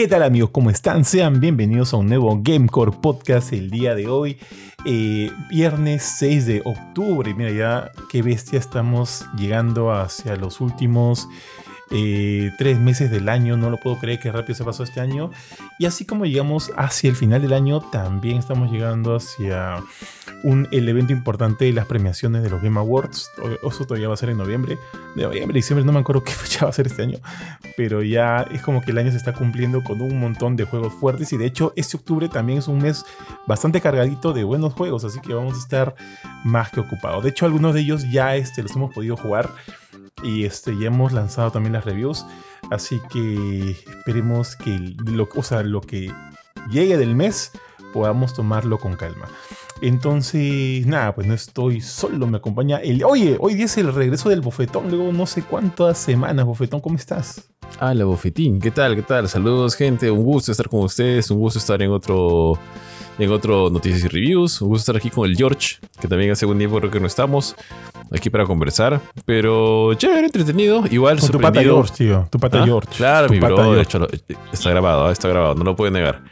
¿Qué tal amigos? ¿Cómo están? Sean bienvenidos a un nuevo Gamecore Podcast el día de hoy, eh, viernes 6 de octubre. Mira ya qué bestia estamos llegando hacia los últimos eh, tres meses del año, no lo puedo creer que rápido se pasó este año. Y así como llegamos hacia el final del año, también estamos llegando hacia un, el evento importante de las premiaciones de los Game Awards. Eso todavía va a ser en noviembre. De noviembre, diciembre, no me acuerdo qué fecha va a ser este año. Pero ya es como que el año se está cumpliendo con un montón de juegos fuertes. Y de hecho, este octubre también es un mes bastante cargadito de buenos juegos. Así que vamos a estar más que ocupados. De hecho, algunos de ellos ya este, los hemos podido jugar y este, ya hemos lanzado también las reviews. Así que esperemos que lo, o sea, lo que llegue del mes podamos tomarlo con calma. Entonces, nada, pues no estoy solo, me acompaña el... Oye, hoy es el regreso del bofetón, luego no sé cuántas semanas, bofetón, ¿cómo estás? Hola, bofetín, ¿qué tal? ¿Qué tal? Saludos, gente, un gusto estar con ustedes, un gusto estar en otro en otro Noticias y Reviews. Un gusto estar aquí con el George, que también hace un tiempo creo que no estamos aquí para conversar. Pero chévere, entretenido. Igual con tu pata George, tío. Tu pata ¿Ah? George. Claro, tu mi bro. George. Está grabado, ah, está grabado, no lo puedo negar.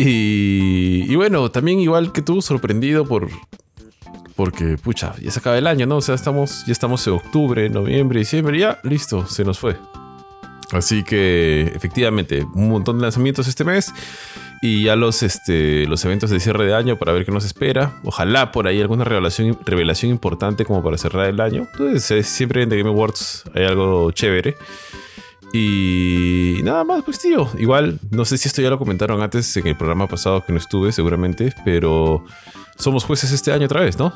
Y, bueno, también igual que tú, sorprendido por, porque, pucha, ya se acaba el año, ¿no? O sea, estamos, ya estamos en octubre, noviembre, diciembre, ya, listo, se nos fue. Así que, efectivamente, un montón de lanzamientos este mes y ya los, este, los eventos de cierre de año para ver qué nos espera. Ojalá por ahí alguna revelación, revelación importante como para cerrar el año. Entonces, siempre en The Game Awards hay algo chévere. Y nada más, pues tío, igual, no sé si esto ya lo comentaron antes en el programa pasado que no estuve, seguramente, pero somos jueces este año otra vez, ¿no?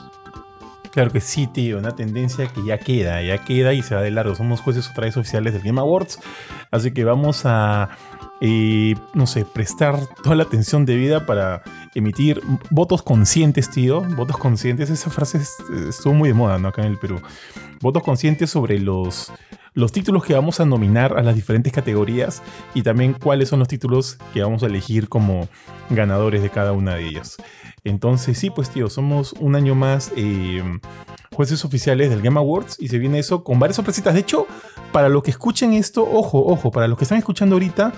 Claro que sí, tío, una tendencia que ya queda, ya queda y se va de largo. Somos jueces otra vez oficiales del Game Awards, así que vamos a, eh, no sé, prestar toda la atención debida para emitir votos conscientes, tío. Votos conscientes, esa frase estuvo muy de moda, ¿no? Acá en el Perú. Votos conscientes sobre los, los títulos que vamos a nominar a las diferentes categorías y también cuáles son los títulos que vamos a elegir como ganadores de cada una de ellas. Entonces, sí, pues tío, somos un año más eh, jueces oficiales del Game Awards y se viene eso con varias sorpresitas. De hecho, para los que escuchen esto, ojo, ojo, para los que están escuchando ahorita,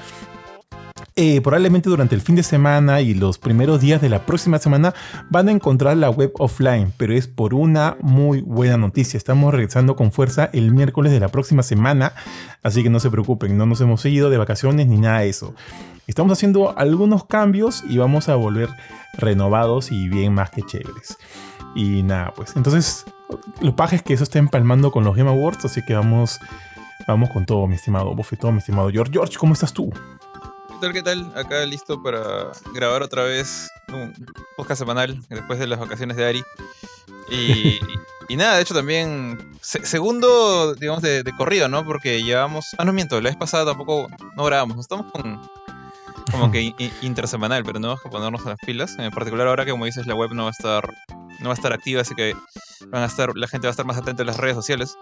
eh, probablemente durante el fin de semana y los primeros días de la próxima semana van a encontrar la web offline, pero es por una muy buena noticia. Estamos regresando con fuerza el miércoles de la próxima semana, así que no se preocupen, no nos hemos ido de vacaciones ni nada de eso. Estamos haciendo algunos cambios y vamos a volver renovados y bien más que chéveres. Y nada, pues entonces lo paja es que eso está empalmando con los Game Awards, así que vamos, vamos con todo, mi estimado Bofetón, mi estimado George. George, ¿cómo estás tú? ¿Qué tal? ¿Qué tal? Acá listo para grabar otra vez un podcast semanal después de las vacaciones de Ari. Y, y nada, de hecho también se, segundo, digamos, de, de, corrido, ¿no? Porque llevamos... Ah, no miento, la vez pasada tampoco no grabamos. Estamos con como que in, intersemanal, pero no vamos a ponernos a las pilas. En particular ahora que como dices la web no va a estar no va a estar activa, así que van a estar la gente va a estar más atenta a las redes sociales.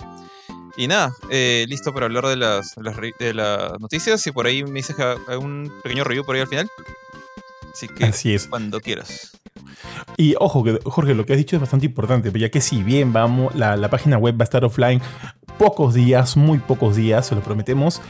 Y nada, eh, listo para hablar de las, de las, de las noticias y por ahí me dices que hay un pequeño review por ahí al final. Así que Así es. cuando quieras. Y ojo, Jorge, lo que has dicho es bastante importante, ya que si bien vamos, la, la página web va a estar offline pocos días, muy pocos días, se lo prometemos.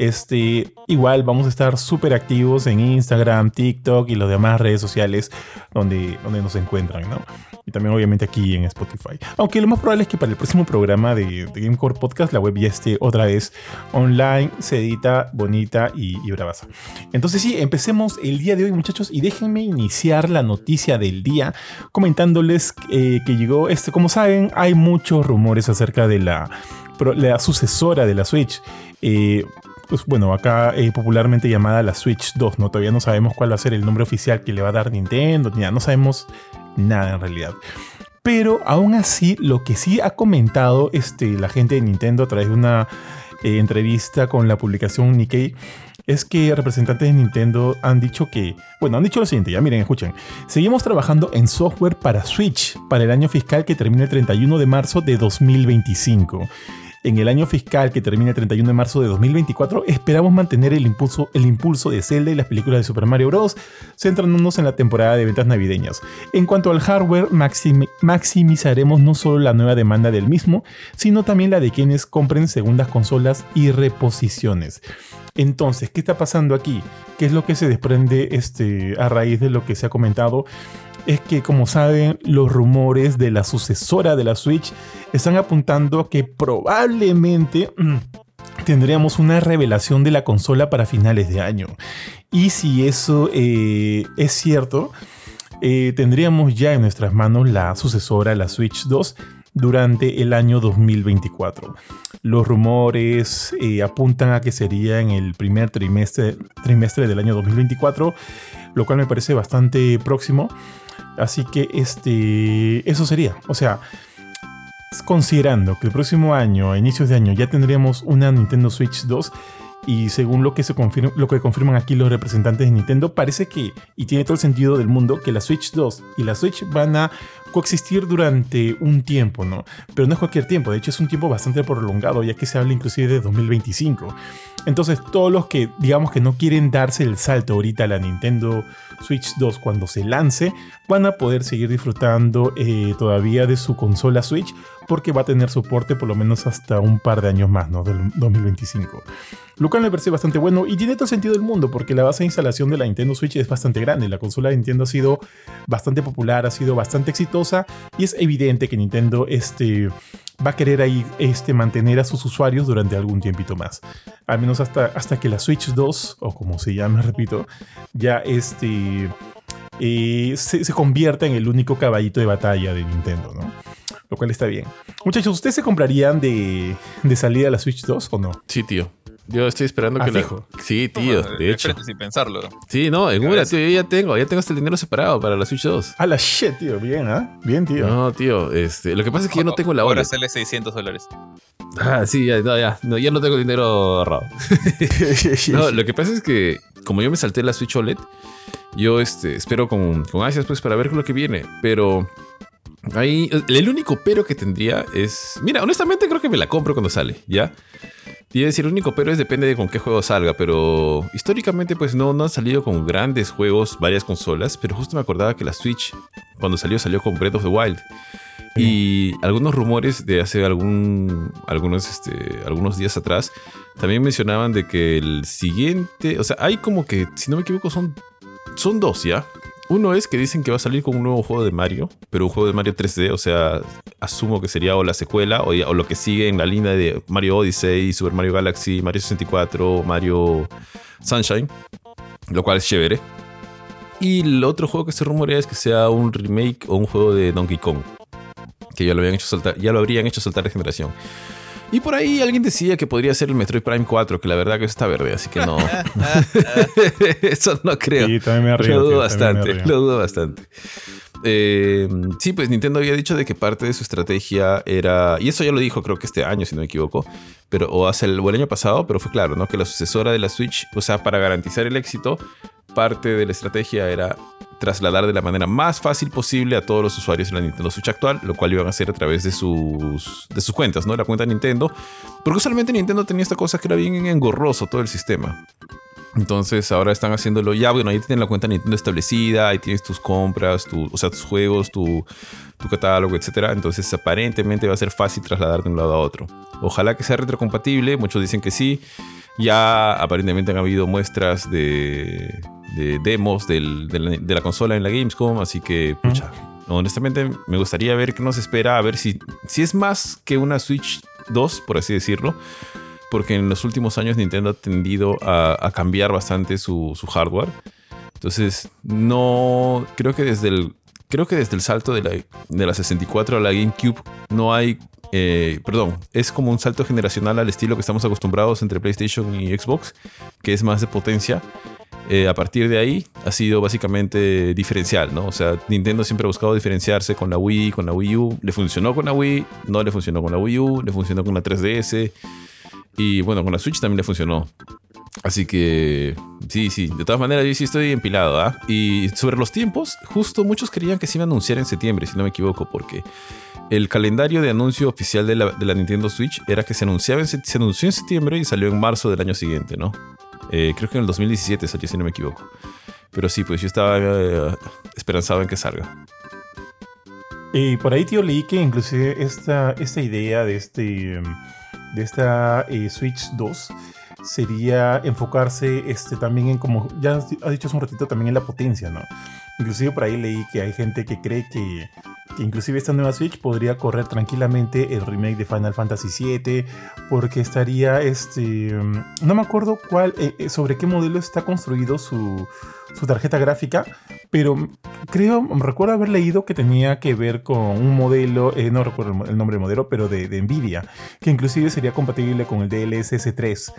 Este, igual vamos a estar súper activos en Instagram, TikTok y las demás redes sociales donde, donde nos encuentran, ¿no? Y también obviamente aquí en Spotify. Aunque lo más probable es que para el próximo programa de, Gamecore Podcast la web ya esté otra vez online, sedita, bonita y, y bravaza. Entonces sí, empecemos el día de hoy muchachos y déjenme iniciar la noticia del día comentándoles eh, que llegó, este, como saben, hay muchos rumores acerca de la, la sucesora de la Switch. Eh, pues bueno, acá eh, popularmente llamada la Switch 2, ¿no? Todavía no sabemos cuál va a ser el nombre oficial que le va a dar Nintendo, ni nada, no sabemos nada en realidad. Pero aún así, lo que sí ha comentado este, la gente de Nintendo a través de una eh, entrevista con la publicación Nikkei es que representantes de Nintendo han dicho que, bueno, han dicho lo siguiente, ya miren, escuchen, seguimos trabajando en software para Switch para el año fiscal que termina el 31 de marzo de 2025 en el año fiscal que termina el 31 de marzo de 2024, esperamos mantener el impulso, el impulso de Zelda y las películas de Super Mario Bros., centrándonos en la temporada de ventas navideñas. En cuanto al hardware, maxim maximizaremos no solo la nueva demanda del mismo, sino también la de quienes compren segundas consolas y reposiciones. Entonces, ¿qué está pasando aquí? ¿Qué es lo que se desprende este, a raíz de lo que se ha comentado? Es que, como saben, los rumores de la sucesora de la Switch están apuntando a que probablemente mm, tendríamos una revelación de la consola para finales de año. Y si eso eh, es cierto, eh, tendríamos ya en nuestras manos la sucesora, la Switch 2, durante el año 2024. Los rumores eh, apuntan a que sería en el primer trimestre, trimestre del año 2024, lo cual me parece bastante próximo. Así que este, eso sería. O sea, considerando que el próximo año, a inicios de año, ya tendríamos una Nintendo Switch 2, y según lo que, se confirma, lo que confirman aquí los representantes de Nintendo, parece que, y tiene todo el sentido del mundo, que la Switch 2 y la Switch van a coexistir durante un tiempo, ¿no? Pero no es cualquier tiempo, de hecho es un tiempo bastante prolongado, ya que se habla inclusive de 2025. Entonces, todos los que, digamos que no quieren darse el salto ahorita a la Nintendo Switch 2 cuando se lance, van a poder seguir disfrutando eh, todavía de su consola Switch porque va a tener soporte por lo menos hasta un par de años más, ¿no? Del 2025. Lo cual me parece bastante bueno y tiene todo el sentido del mundo porque la base de instalación de la Nintendo Switch es bastante grande. La consola de Nintendo ha sido bastante popular, ha sido bastante exitosa y es evidente que Nintendo este, va a querer ahí este, mantener a sus usuarios durante algún tiempito más. Al menos hasta, hasta que la Switch 2, o como se llama, repito, ya este, eh, se, convierta en el único caballito de batalla de Nintendo, ¿no? lo cual está bien. Muchachos, ¿ustedes se comprarían de, de salida la Switch 2 o no? Sí, tío. Yo estoy esperando Ah, que la... fijo. Sí, tío, Toma, de hecho. Sin pensarlo. Sí, no, en una, tío, yo ya tengo, ya tengo hasta el dinero separado para la Switch 2. A la shit, tío. Bien, ¿ah? Bien, tío. No, tío, este, lo que pasa es que yo no tengo la Ahora hora. sale 600 dólares. Ah, sí, ya, no, ya, no, ya no tengo dinero ahorrado. No, lo que pasa es que como yo me salté la Switch OLED, yo este, espero con, con ansias pues para ver lo que viene, pero ahí el único pero que tendría es, mira, honestamente creo que me la compro cuando sale, ¿ya? Y a decir, el único pero es depende de con qué juego salga, pero históricamente pues no, no han salido con grandes juegos varias consolas, pero justo me acordaba que la Switch cuando salió salió con Breath of the Wild. Y algunos rumores de hace algún, algunos, este, algunos días atrás también mencionaban de que el siguiente, o sea, hay como que, si no me equivoco, son, son dos ya. Uno es que dicen que va a salir con un nuevo juego de Mario, pero un juego de Mario 3D, o sea, asumo que sería o la secuela o, lo que sigue en la línea de Mario Odyssey, Super Mario Galaxy, Mario 64, Mario Sunshine, lo cual es chévere. Y el otro juego que se rumorea es que sea un remake o un juego de Donkey Kong, que ya lo, habían hecho saltar, ya lo habrían hecho saltar de generación. Y por ahí alguien decía que podría ser el Metroid Prime 4, que la verdad que eso está verde, así que no. eso no creo. Sí, también me río. Lo dudo tío, también me bastante, lo dudo bastante. Eh, sí, pues Nintendo había dicho de que parte de su estrategia era, y eso ya lo dijo creo que este año, si no me equivoco, pero o hace el, o el año pasado, pero fue claro, ¿no? Que la sucesora de la Switch, o sea, para garantizar el éxito, parte de la estrategia era trasladar de la manera más fácil posible a todos los usuarios de la Nintendo Switch actual, lo cual iban a hacer a través de sus, de sus cuentas, ¿no? La cuenta Nintendo. Porque usualmente Nintendo tenía esta cosa que era bien engorroso todo el sistema. Entonces ahora están haciéndolo ya, bueno, ahí tienen la cuenta Nintendo establecida, ahí tienes tus compras, tu, o sea, tus juegos, tu, tu catálogo, etcétera. Entonces aparentemente va a ser fácil trasladar de un lado a otro. Ojalá que sea retrocompatible, muchos dicen que sí. Ya aparentemente han habido muestras de, de demos del- de, la, de la consola en la Gamescom, así que, pucha, honestamente me gustaría ver qué nos espera, a ver si, si es más que una Switch 2, por así decirlo porque en los últimos años Nintendo ha tendido a, a cambiar bastante su, su hardware. Entonces, no. Creo que desde el. Creo que desde el salto de la, de la 64 a la GameCube no hay. eh, perdón, es como un salto generacional al estilo que estamos acostumbrados entre PlayStation y Xbox, que es más de potencia. Eh, a partir de ahí ha sido básicamente diferencial, ¿no? O sea, Nintendo siempre ha buscado diferenciarse con la Wii, con la Wii U. Le funcionó con la Wii, no le funcionó con la Wii U, le funcionó con la 3DS. Y bueno, con la Switch también le funcionó. Así que sí, sí, de todas maneras yo sí estoy empilado, ¿ah? Y sobre los tiempos, justo muchos creían que se iba a anunciar en septiembre, si no me equivoco, porque el calendario de anuncio oficial de la, Nintendo Switch era que se anunciaba en, se anunció en septiembre y salió en marzo del año siguiente, ¿no? Eh, creo que en el 2017 salió, si no me equivoco. Pero sí, pues yo estaba eh, esperanzado en que salga. Y por ahí, tío, leí que inclusive esta, esta idea de, este, de esta eh, Switch 2 sería enfocarse este, también en, como ya has dicho hace un ratito, también en la potencia, ¿no? Inclusive por ahí leí que hay gente que cree que inclusive esta nueva Switch podría correr tranquilamente el remake de Final Fantasy VII porque estaría, este, no me acuerdo cuál, eh, eh, sobre qué modelo está construido su, su tarjeta gráfica, pero creo, recuerdo haber leído que tenía que ver con un modelo, eh, no recuerdo el nombre del modelo, pero de, Nvidia, que inclusive sería compatible con el DLSS 3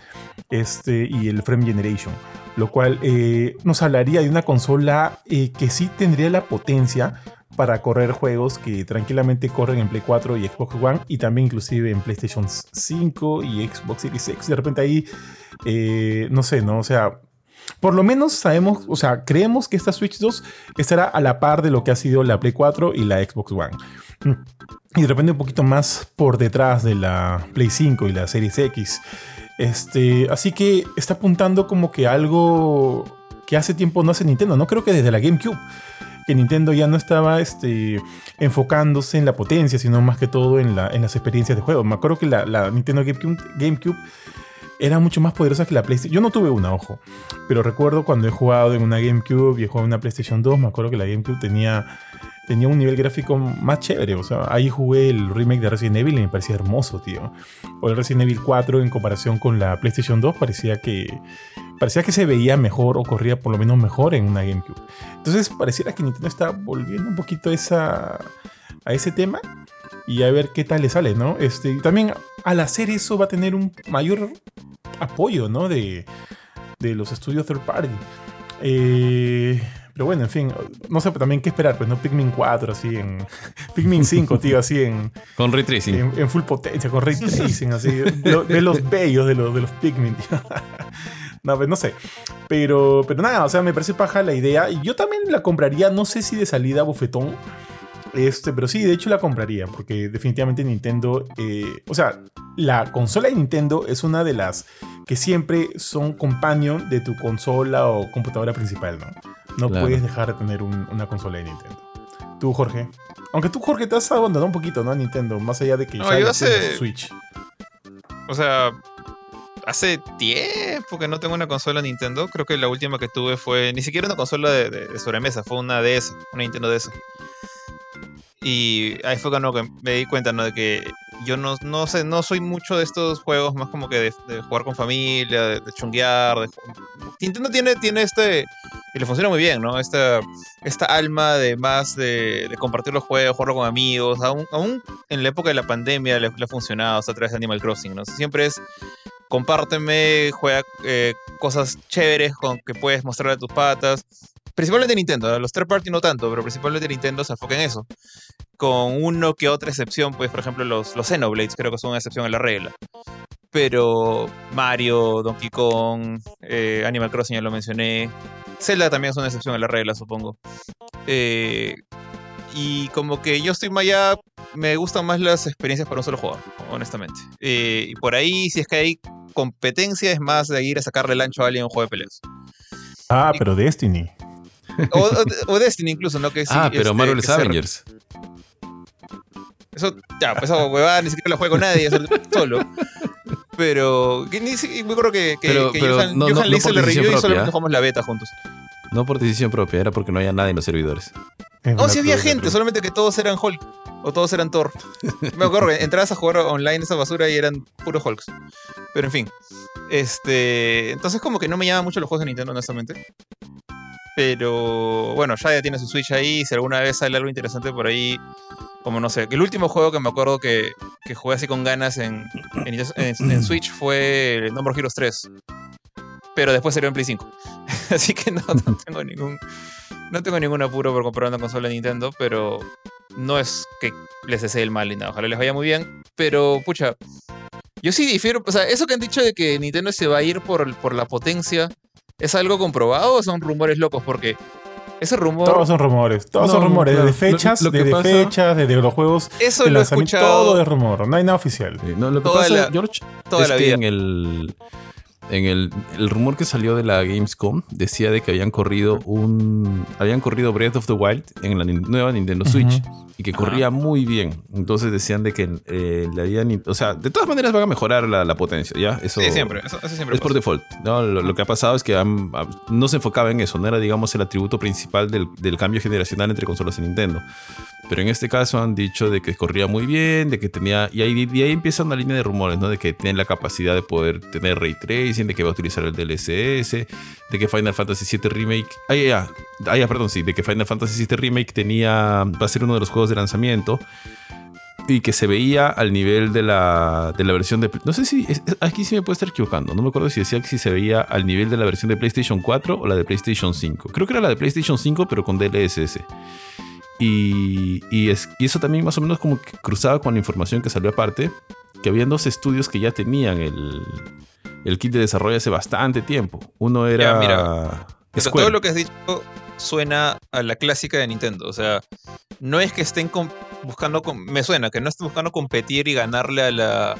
este, y el Frame Generation, lo cual nos hablaría de una consola que sí tendría la potencia para correr juegos que tranquilamente corren en Play 4 y Xbox One y también inclusive en PlayStation 5 y Xbox Series X. De repente ahí, no sé, ¿no? O sea, por lo menos sabemos, o sea, creemos que esta Switch 2 estará a la par de lo que ha sido la Play 4 y la Xbox One. Mm. Y de repente un poquito más por detrás de la Play 5 y la Series X. Este, así que está apuntando como que algo que hace tiempo no hace Nintendo. No creo que desde la GameCube. Que Nintendo ya no estaba este, enfocándose en la potencia, sino más que todo en, la, en las experiencias de juego. Me acuerdo que la, la Nintendo GameCube, GameCube era mucho más poderosa que la PlayStation. Yo no tuve una, ojo, pero recuerdo cuando he jugado en una GameCube y he jugado en una PlayStation 2, me acuerdo que la GameCube tenía, tenía un nivel gráfico más chévere. O sea, ahí jugué el remake de Resident Evil y me parecía hermoso, tío. O el Resident Evil 4 en comparación con la PlayStation 2 parecía que parecía que se veía mejor o corría por lo menos mejor en una GameCube. Entonces pareciera que Nintendo está volviendo un poquito esa, a ese tema y a ver qué tal le sale, ¿no? Este, también al hacer eso va a tener un mayor apoyo, ¿no? De, de los estudios third party. Eh, pero bueno, en fin, no sé también qué esperar, pues no Pikmin 4 así en Pikmin 5, tío, así en con ray tracing. En, full potencia, con ray tracing, así de los bellos de los, de los Pikmin, tío. No, pues no sé. Pero, pero nada, o sea, me parece paja la idea. Y yo también la compraría, no sé si de salida bofetón. Este, pero sí, de hecho la compraría, porque definitivamente Nintendo, eh, o sea, la consola de Nintendo es una de las que siempre son companion de tu consola o computadora principal, ¿no? No puedes dejar de tener una consola de Nintendo. Tú, Jorge. Aunque tú, Jorge, te has abandonado un poquito, ¿no? A Nintendo, más allá de que no, yo hace... Switch. O sea, hace tiempo que no tengo una consola Nintendo. Creo que la última que tuve fue ni siquiera una consola de, de sobremesa, fue una DS, una Nintendo DS. Y ahí fue cuando me di cuenta, ¿no? De que yo no, no sé, no soy mucho de estos juegos más como que de, jugar con familia, de, chunguear. De, Nintendo tiene, tiene este, y le funciona muy bien, ¿no? Esta, esta alma de más de, compartir los juegos, jugarlo con amigos. Aún, aún en la época de la pandemia le, ha funcionado a través de Animal Crossing, ¿no? Siempre es compárteme, juega eh, cosas chéveres con que puedes mostrarle a tus patas. Principalmente Nintendo, los third party no tanto, pero principalmente Nintendo se enfoca en eso. Con uno que otra excepción, pues por ejemplo los, los Xenoblades creo que son una excepción a la regla. Pero Mario, Donkey Kong, eh, Animal Crossing ya lo mencioné. Zelda también es una excepción a la regla, supongo. Eh, y como que yo estoy más allá, me gustan más las experiencias para un solo jugador, honestamente. Eh, y por ahí, si es que hay competencia, es más de ir a sacarle el ancho a alguien en un juego de peleas. Ah, pero Destiny. O, Destiny incluso, ¿no? Que ah, pero este, Marvel Avengers. Eso, ya, pues esa huevada ni siquiera la juego nadie, es solo. Pero, ni me acuerdo que, que, pero, que Johan, no, Johan no, le hizo el review y solamente jugamos la beta juntos. No por decisión propia, era porque no había nadie en los servidores. No, si había gente, solamente que todos eran Hulk. O todos eran Thor. Me acuerdo que entrabas a jugar online esa basura y eran puros Hulks. Pero en fin. Este. Entonces, como que no me llama mucho los juegos de Nintendo, honestamente. Pero bueno, ya tiene su Switch ahí. Si alguna vez sale algo interesante por ahí, como no sé. El último juego que me acuerdo que, que jugué así con ganas en, en, Switch fue Number Heroes 3. Pero después salió en Play 5. así que no, tengo ningún. No tengo ningún apuro por comprar una consola de Nintendo, pero no es que les desee el mal ni nada. Ojalá les vaya muy bien. Pero, pucha, yo sí difiero. O sea, eso que han dicho de que Nintendo se va a ir por, por la potencia ¿Es algo comprobado o son rumores locos? Porque ese rumor. Todos son rumores. Todos son rumores. de fechas, de, fechas, de, los juegos. Eso lo he escuchado. Todo es rumor. No hay nada oficial. lo que pasa, George, es que en el. En el, el rumor que salió de la Gamescom decía de que habían corrido un habían corrido Breath of the Wild en la nueva Nintendo Switch y que corría muy bien. Entonces decían de que eh, le habían, o sea, de todas maneras van a mejorar la, la potencia, ¿ya? Eso Sí, siempre. Eso, eso siempre es por default. ¿no? Lo, lo que ha pasado es que han- no se enfocaba en eso, no era, digamos, el atributo principal del, del cambio generacional entre consolas de Nintendo. Pero en este caso han dicho de que corría muy bien, de que tenía. Y ahí, empieza una línea de rumores, ¿no? De que tiene la capacidad de poder tener ray tracing, de que va a utilizar el DLSS, de que Final Fantasy VII Remake. Ah, ya, ah, ya, perdón, sí, de que Final Fantasy VII Remake tenía. Va a ser uno de los juegos de lanzamiento y que se veía al nivel de la, de la versión de... No sé si... aquí sí me puedo estar equivocando. No me acuerdo si decía que si se veía al nivel de la versión de PlayStation 4 o la de PlayStation 5. Creo que era la de PlayStation 5 pero con DLSS. Y, y, es- y eso también más o menos como que cruzaba con la información que salió aparte, que habían dos estudios que ya tenían el, el kit de desarrollo hace bastante tiempo. Uno era... Ya, mira, todo lo que has dicho suena a la clásica de Nintendo. O sea, no es que estén buscando. me suena que no estén buscando competir y ganarle a la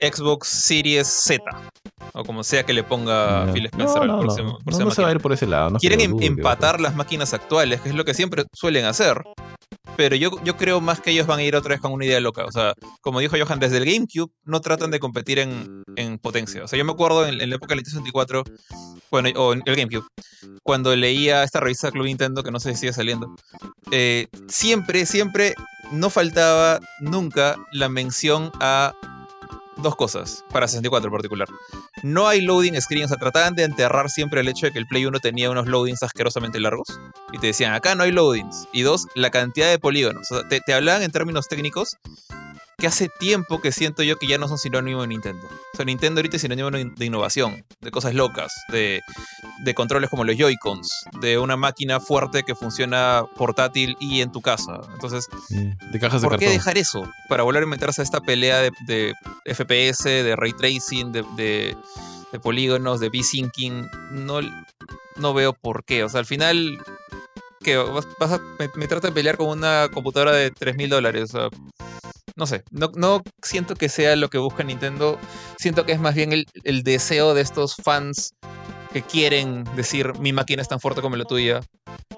Xbox Series Z. O como sea que le ponga. Phil Spencer no, al no, próximo. no, próxima no se va a máquina. ir por ese lado. no Quieren em- por- empatar las máquinas actuales, que es lo que siempre suelen hacer. Pero yo, yo creo más que ellos van a ir otra vez con una idea loca. O sea, como dijo Johan, desde el GameCube no tratan de competir en, en potencia. O sea, yo me acuerdo en, en la época del Nintendo 64, bueno, o en el GameCube, cuando leía esta revista Club Nintendo, que no sé si sigue saliendo, eh, siempre, siempre no faltaba nunca la mención a dos cosas, para 64 en particular. No hay loading screen, o sea, trataban de enterrar siempre el hecho de que el Play 1 tenía unos loadings asquerosamente largos. Y te decían, acá no hay loadings. Y dos, la cantidad de polígonos. O sea, te, te hablaban en términos técnicos que hace tiempo que siento yo que ya no son sinónimo de Nintendo. O sea, Nintendo ahorita es sinónimo de innovación, de cosas locas, de, de controles como los Joy-Cons, de una máquina fuerte que funciona portátil y en tu casa. Entonces, Sí, De cajas de ¿Por qué cartón. dejar eso? Para volver a meterse a esta pelea de, de FPS, de ray tracing, de, de- de polígonos, de V-syncing. No, no veo por qué. O sea, al final, que vas, vas a, me, me trata de pelear con una computadora de 3 mil dólares. O sea, no sé, no, no siento que sea lo que busca Nintendo. Siento que es más bien el, el deseo de estos fans que quieren decir mi máquina es tan fuerte como la tuya.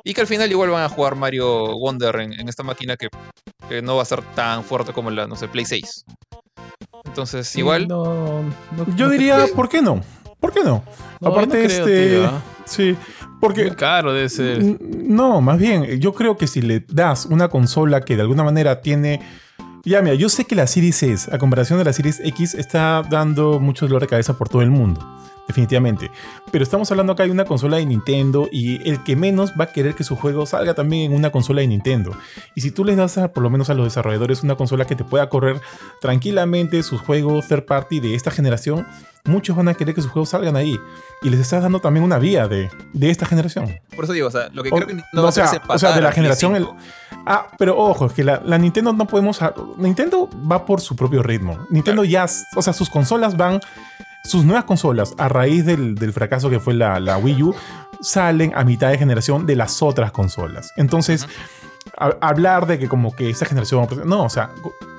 Y que al final igual van a jugar Mario Wonder en, en esta máquina que, que no va a ser tan fuerte como la, no sé, Play 6. Entonces, Sí, igual, no- no- Yo no diría, creo. ¿por qué no? ¿Por qué no? No, Aparte, no creo, este. tío. Sí, porque. Muy caro debe ser. No, más bien, yo creo que si le das una consola que de alguna manera tiene. Ya, mira, yo sé que la Series S, a comparación de la Series X, está dando mucho dolor de cabeza por todo el mundo. Definitivamente. Pero estamos hablando acá de una consola de Nintendo y el que menos va a querer que su juego salga también en una consola de Nintendo. Y si tú les das a, por lo menos a los desarrolladores una consola que te pueda correr tranquilamente sus juegos third party de esta generación, muchos van a querer que sus juegos salgan ahí. Y les estás dando también una vía de, de esta generación. por eso digo, o sea, lo que O- creo que no va o sea, o sea, de la generación 5. Ah, pero ojo, es que la, la Nintendo no podemos. a- Nintendo va por su propio ritmo. Nintendo ya. O sea, sus consolas van. Sus nuevas consolas, a raíz del, del fracaso que fue la, la Wii U, salen a mitad de generación de las otras consolas. Entonces, a- hablar de que como que esa generación. No, o sea.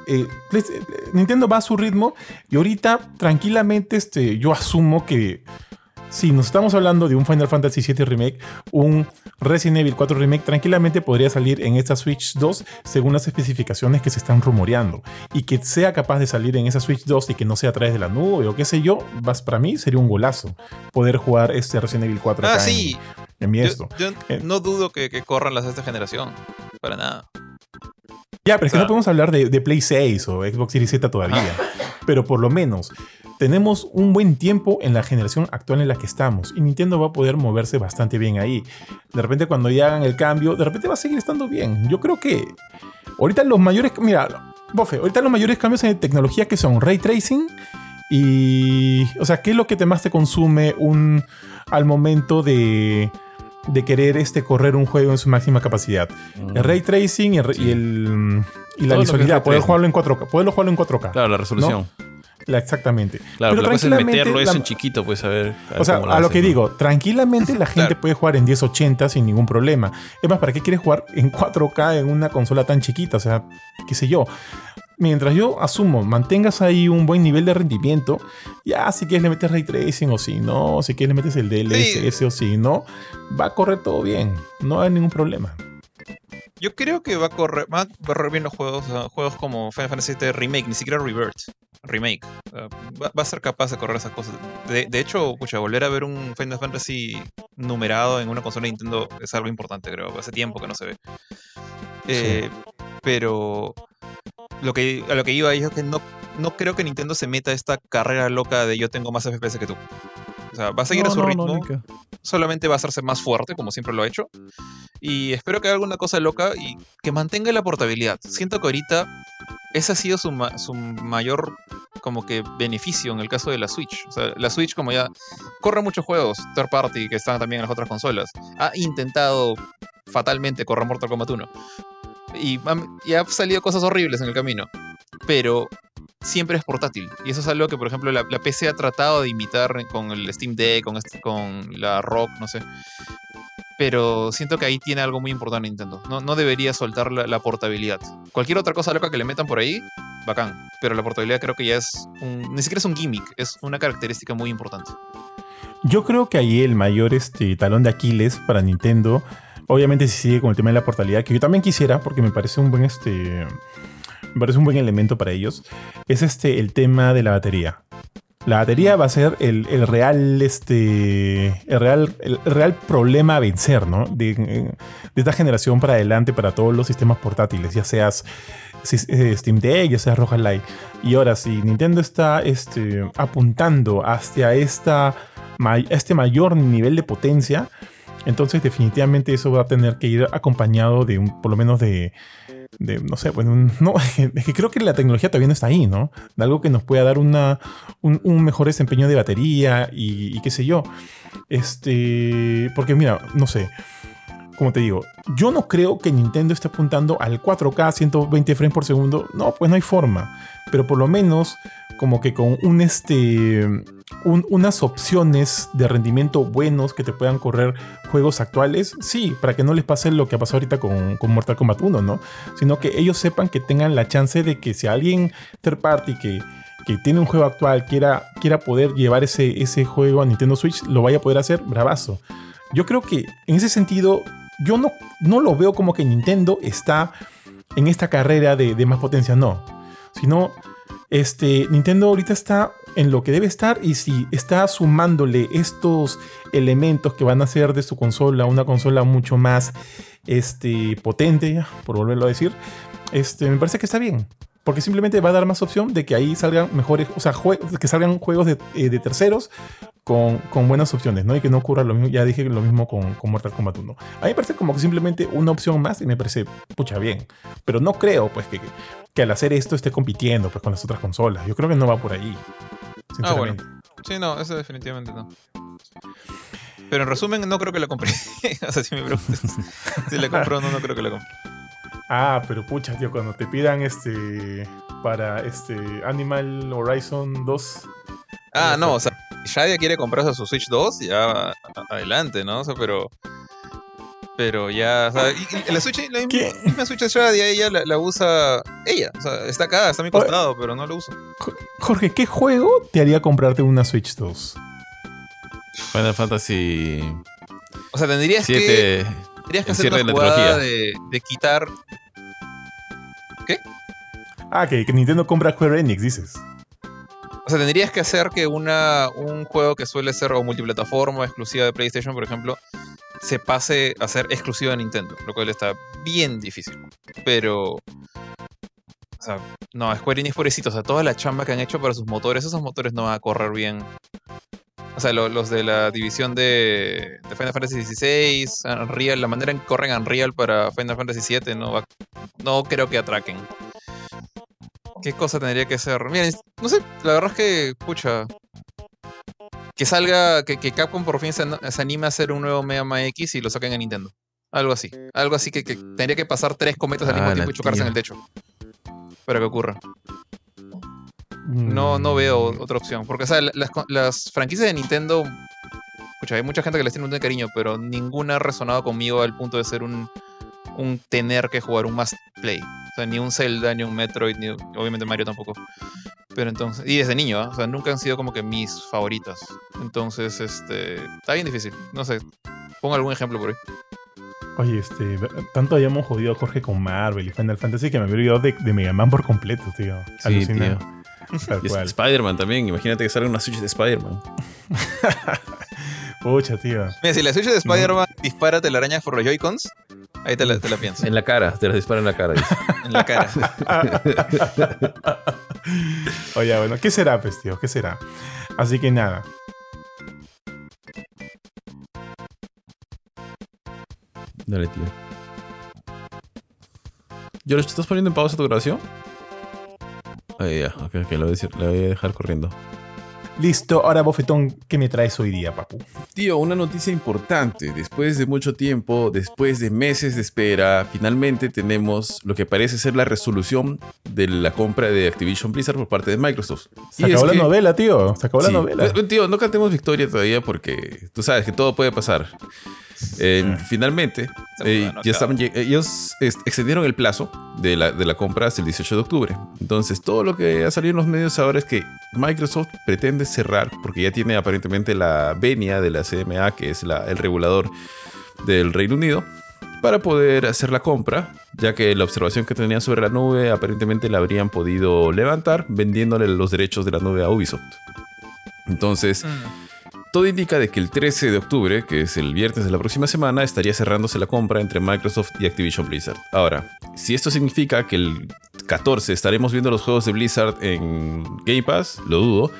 eh, Play- eh, Nintendo va a su ritmo y ahorita tranquilamente este, yo asumo que si nos estamos hablando de un Final Fantasy VII Remake, un Resident Evil 4 Remake tranquilamente podría salir en esta Switch 2 según las especificaciones que se están rumoreando. Y que sea capaz de salir en esa Switch 2 y que no sea a través de la nube o qué sé yo, vas, para mí sería un golazo poder jugar este Resident Evil 4 Ah, acá sí. en, mi Yo, esto. yo Eh. no dudo que, que corran las de esta generación. Para nada. Ya, pero es que no podemos hablar de, de Play 6 o Xbox Series Z todavía. pero por lo menos tenemos un buen tiempo en la generación actual en la que estamos. Y Nintendo va a poder moverse bastante bien ahí. De repente cuando ya hagan el cambio, de repente va a seguir estando bien. Yo creo que ahorita los mayores... Mira, Bofe, ahorita los mayores cambios en tecnología que son ray tracing y... O sea, ¿qué es lo que te más te consume un, al momento de... De querer este, correr un juego en su máxima capacidad. El ray tracing y, el, y, el- y la Todo visualidad. Poder jugarlo en 4K. Poderlo jugarlo en 4K. Claro, la resolución. La- exactamente. Claro, Pero la cosa es meterlo eso la- en chiquito, pues a ver. a ver O sea, lo a lo hacen, que ¿no? digo, tranquilamente la gente Claro. puede jugar en 1080 sin ningún problema. Es más, ¿para qué quieres jugar en 4K en una consola tan chiquita? O sea, qué sé yo. mientras yo asumo, mantengas ahí un buen nivel de rendimiento, ya si quieres le metes ray tracing o si no, si quieres le metes el DLSS o si no, va a correr todo bien, no hay ningún problema. Yo creo que va a correr, va a correr bien los juegos, juegos como Final Fantasy VII Remake, ni siquiera Revert, Remake. va, a ser capaz de correr esas cosas. De, hecho, pucha, volver a ver un Final Fantasy numerado en una consola de Nintendo es algo importante, creo. Hace tiempo que no se ve. Eh, pero lo que, a lo que iba es que no, no creo que Nintendo se meta esta carrera loca de yo tengo más FPS que tú. O sea, va a seguir a su ritmo. solamente va a hacerse más fuerte, como siempre lo ha hecho. Y espero que haga alguna cosa loca y que mantenga la portabilidad. Siento que ahorita ese ha sido su, su mayor como que beneficio en el caso de la Switch. O sea, la Switch como ya corre muchos juegos third party que están también en las otras consolas. Ha intentado fatalmente correr Mortal Kombat 1. Y, y ha salido cosas horribles en el camino. Pero siempre es portátil. Y eso es algo que, por ejemplo, la, PC ha tratado de imitar con el Steam Deck, con, este, con la Rock, no sé. Pero siento que ahí tiene algo muy importante Nintendo. No, no debería soltar la, portabilidad. Cualquier otra cosa loca que le metan por ahí, bacán. Pero la portabilidad creo que ya es un, Ni siquiera es un gimmick, es una característica muy importante. Yo creo que ahí el mayor este, talón de Aquiles para Nintendo, obviamente si sigue con el tema de la portabilidad, que yo también quisiera, porque me parece un buen este me parece un buen elemento para ellos, es este, el tema de la batería. La batería va a ser el, real, este, el real, el real problema a vencer, ¿no? De, esta generación para adelante para todos los sistemas portátiles, ya seas eh, Steam Deck, ya seas Roja Light. Y ahora, si Nintendo está este, apuntando hacia esta, este mayor nivel de potencia, entonces definitivamente eso va a tener que ir acompañado de un, por lo menos de, de, no sé, pues, no, es que creo que la tecnología todavía no está ahí, ¿no? De algo que nos pueda dar una, un, mejor desempeño de batería y, qué sé yo. Este, porque mira, no sé, como te digo, yo no creo que Nintendo esté apuntando al 4K 120 frames por segundo. No, pues no hay forma. Pero por lo menos como que con un este unas opciones de rendimiento buenos que te puedan correr juegos actuales, sí, para que no les pase lo que pasado ahorita con, Mortal Kombat 1, ¿no? Sino que ellos sepan que tengan la chance de que si alguien third party que, que tiene un juego actual quiera, quiera poder llevar ese, ese juego a Nintendo Switch, lo vaya a poder hacer bravazo. Yo creo que en ese sentido, yo no, no lo veo como que Nintendo está en esta carrera de, de más potencia, no. Sino este, Nintendo ahorita está en lo que debe estar y si está sumándole estos elementos que van a hacer de su consola una consola mucho más este, potente, por volverlo a decir, este, me parece que está bien. Porque simplemente va a dar más opción de que ahí salgan mejores, o sea, que salgan juegos de, eh, terceros con, buenas opciones, ¿no? Y que no ocurra lo mismo, ya dije lo mismo con, con, Mortal Kombat 1. A mí me parece como que simplemente una opción más y me parece, pucha, bien. Pero no creo, pues, que, que al hacer esto esté compitiendo pues, con las otras consolas. Yo creo que no va por ahí. Ah, bueno. Sí, no, eso definitivamente no. Pero en resumen, no creo que la compre. o sea, si me preguntas si la compró o no, no creo que la compre. Ah, pero pucha, tío, cuando te pidan este para este Animal Horizon 2. Ah, no, o sea, Shadia quiere comprarse su Switch 2, ya adelante, ¿no? O sea, pero pero ya, o sea, y, la Switch, la misma Switch Shadia, ella la, usa ella, o sea, está acá, está a mi costado, pero no la uso. Jorge, ¿qué juego te haría comprarte una Switch 2? Final Fantasy. O sea, tendrías que. Tendrías que hacer una jugada de, de, quitar. ¿Qué? Ah, que, que Nintendo compra Square Enix, dices. O sea, tendrías que hacer que una, un juego que suele ser o multiplataforma, exclusiva de PlayStation, por ejemplo, se pase a ser exclusiva de Nintendo, lo cual está bien difícil. Pero. O sea, no, Square Enix pobrecito, o sea, toda la chamba que han hecho para sus motores, esos motores no van a correr bien. O sea, los de la división de, Final Fantasy XVI, Unreal, la manera en que corren Unreal para Final Fantasy VII, no, no creo que atraquen. ¿Qué cosa tendría que ser? Miren, no sé, la verdad es que, pucha, que salga, que, Capcom por fin se, anime a hacer un nuevo Mega Man X y lo saquen en Nintendo. Algo así. Algo así que, tendría que pasar tres cometas al mismo ah, tiempo y chocarse en el techo. Para que ocurra. No, no veo mm. otra opción. Porque, o sea, las, franquicias de Nintendo. Escucha, hay mucha gente que les tiene un cariño, pero ninguna ha resonado conmigo al punto de ser un, un tener que jugar un must play. O sea, ni un Zelda, ni un Metroid, ni obviamente Mario tampoco. Pero entonces, y desde niño, ¿ah? o sea, nunca han sido como que mis favoritas. Entonces, este, está bien difícil. No sé, pongo algún ejemplo por ahí. Oye, este, tanto hayamos jodido a Jorge con Marvel y Final Fantasy que me había olvidado de, de Mega Man por completo, tío. Sí, Alucina. Tal Y cual. Spider-Man también. Imagínate que salga una Switch de Spider-Man. Pucha, tío. Mira, si la Switch de Spider-Man dispara telarañas por los Joy-Cons, ahí te la, te la pienso. En la cara, te las disparan en la cara. En la cara. Oye, bueno, ¿qué será, pues, tío? ¿Qué será? Así que nada. Dale, tío. George, ¿estás poniendo en pausa tu grabación? Ahí ya, ok, ok, la voy a dejar corriendo. Listo, ahora bofetón, ¿qué me traes hoy día, papu? Tío, una noticia importante. Después de mucho tiempo, después de meses de espera, finalmente tenemos lo que parece ser la resolución de la compra de Activision Blizzard por parte de Microsoft. Se Y acabó la que- novela, tío. Se acabó Sí. la novela. Tío, no cantemos victoria todavía porque tú sabes que todo puede pasar. Eh, Sí. Finalmente, eh, ya estaban, ellos extendieron el plazo de la, de la compra hasta el 18 de octubre. Entonces, todo lo que ha salido en los medios ahora es que Microsoft pretende cerrar, porque ya tiene aparentemente la venia de la CMA, que es la- el regulador del Reino Unido, para poder hacer la compra, ya que la observación que tenían sobre la nube aparentemente la habrían podido levantar vendiéndole los derechos de la nube a Ubisoft. Entonces, Mm. todo indica de que el 13 de octubre, que es el viernes de la próxima semana, estaría cerrándose la compra entre Microsoft y Activision Blizzard. Ahora, si esto significa que el 14 estaremos viendo los juegos de Blizzard en Game Pass, lo dudo.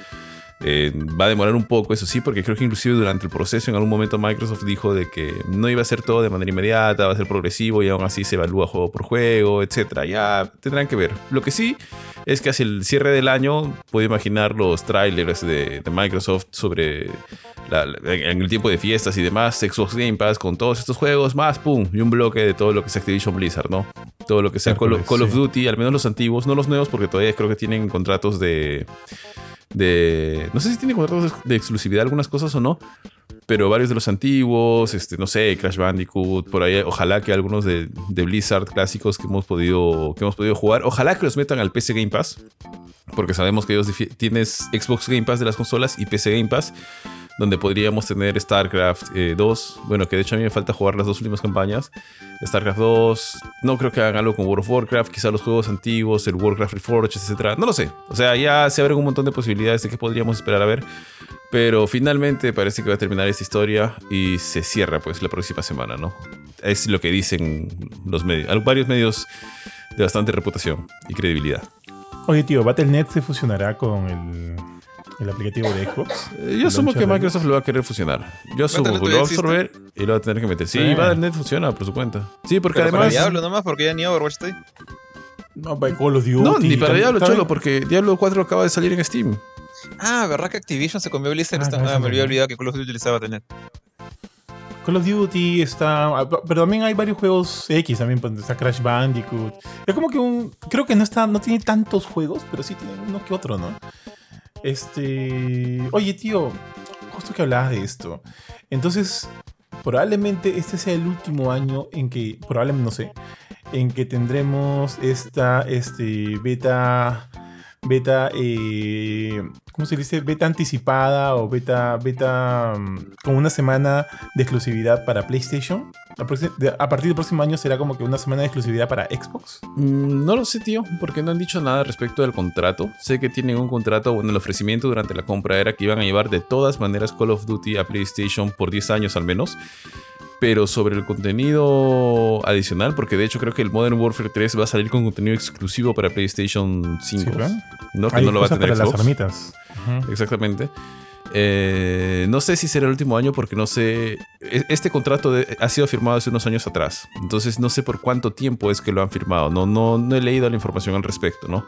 Eh, va a demorar un poco, eso sí, porque creo que inclusive durante el proceso en algún momento Microsoft dijo de que no iba a ser todo de manera inmediata, va a ser progresivo y aún así se evalúa juego por juego, etc. Ya tendrán que ver. Lo que sí es que hacia el cierre del año puedo imaginar los trailers de, de Microsoft sobre la- en el tiempo de fiestas y demás, Xbox Game Pass con todos estos juegos, más pum, y un bloque de todo lo que es Activision Blizzard, ¿no? Todo lo que sea Call, of-. Duty, al menos los antiguos, no los nuevos, porque todavía creo que tienen contratos de. De no sé si tienen contratos de exclusividad algunas cosas o no. Pero varios de los antiguos, este, no sé, Crash Bandicoot, por ahí, ojalá que algunos de, de Blizzard clásicos que hemos podido que hemos podido jugar, ojalá que los metan al PC Game Pass, porque sabemos que ellos tienes Xbox Game Pass de las consolas y PC Game Pass, donde podríamos tener StarCraft eh, 2, bueno, que de hecho a mí me falta jugar las dos últimas campañas, StarCraft 2, no creo que hagan algo con World of Warcraft, quizá los juegos antiguos, el Warcraft Reforged, etcétera, no lo sé, o sea, ya se abren un montón de posibilidades de que podríamos esperar a ver. Pero finalmente parece que va a terminar esta historia y se cierra pues la próxima semana, ¿no? Es lo que dicen los medios, varios medios de bastante reputación y credibilidad. Oye, tío, Battle.net se fusionará con el, el aplicativo de Xbox. Eh, Yo asumo que Microsoft lo va a querer fusionar. Yo asumo que ¿Battle.net lo va a absorber y lo va a tener que meter. Sí, Sí. Battle.net funciona por su cuenta. Sí, porque Pero para además... Diablo nomás, porque ya ni Overwatch ahí. No, para Call of Duty. No, ni para Diablo, Cholo, porque Diablo 4 acaba de salir en Steam. Ah, ¿verdad que Activision se comió Blizzard? Ah, ah, me había olvidado que Call of Duty utilizaba Battle.net. Call of Duty está. ah, Pero también hay varios juegos X también. pues, Está Crash Bandicoot. Es como que un. Creo que no está. No tiene tantos juegos, pero sí tiene uno que otro, ¿no? Este. Oye, tío. Justo que hablabas de esto. Entonces. Probablemente este sea el último año en que. Probablemente no sé. En que tendremos esta. Este. Beta. Beta. eh, ¿Cómo se dice? Beta anticipada o beta. Beta. mm, Con una semana de exclusividad para PlayStation. A partir del próximo año será como que una semana de exclusividad para Xbox. Mm, No lo sé, tío, porque no han dicho nada respecto del contrato. Sé que tienen un contrato, bueno, el ofrecimiento durante la compra era que iban a llevar de todas maneras Call of Duty a PlayStation por 10 años al menos. Pero sobre el contenido adicional, porque de hecho creo que el Modern Warfare 3 va a salir con contenido exclusivo para PlayStation 5. Sí, no que Hay no lo va a tener para Xbox. las armitas. Exactamente. Eh, no sé si será el último año porque no sé. e- Este contrato de- ha sido firmado hace unos años atrás. Entonces no sé por cuánto tiempo es que lo han firmado. No, no, no he leído la información al respecto, ¿no?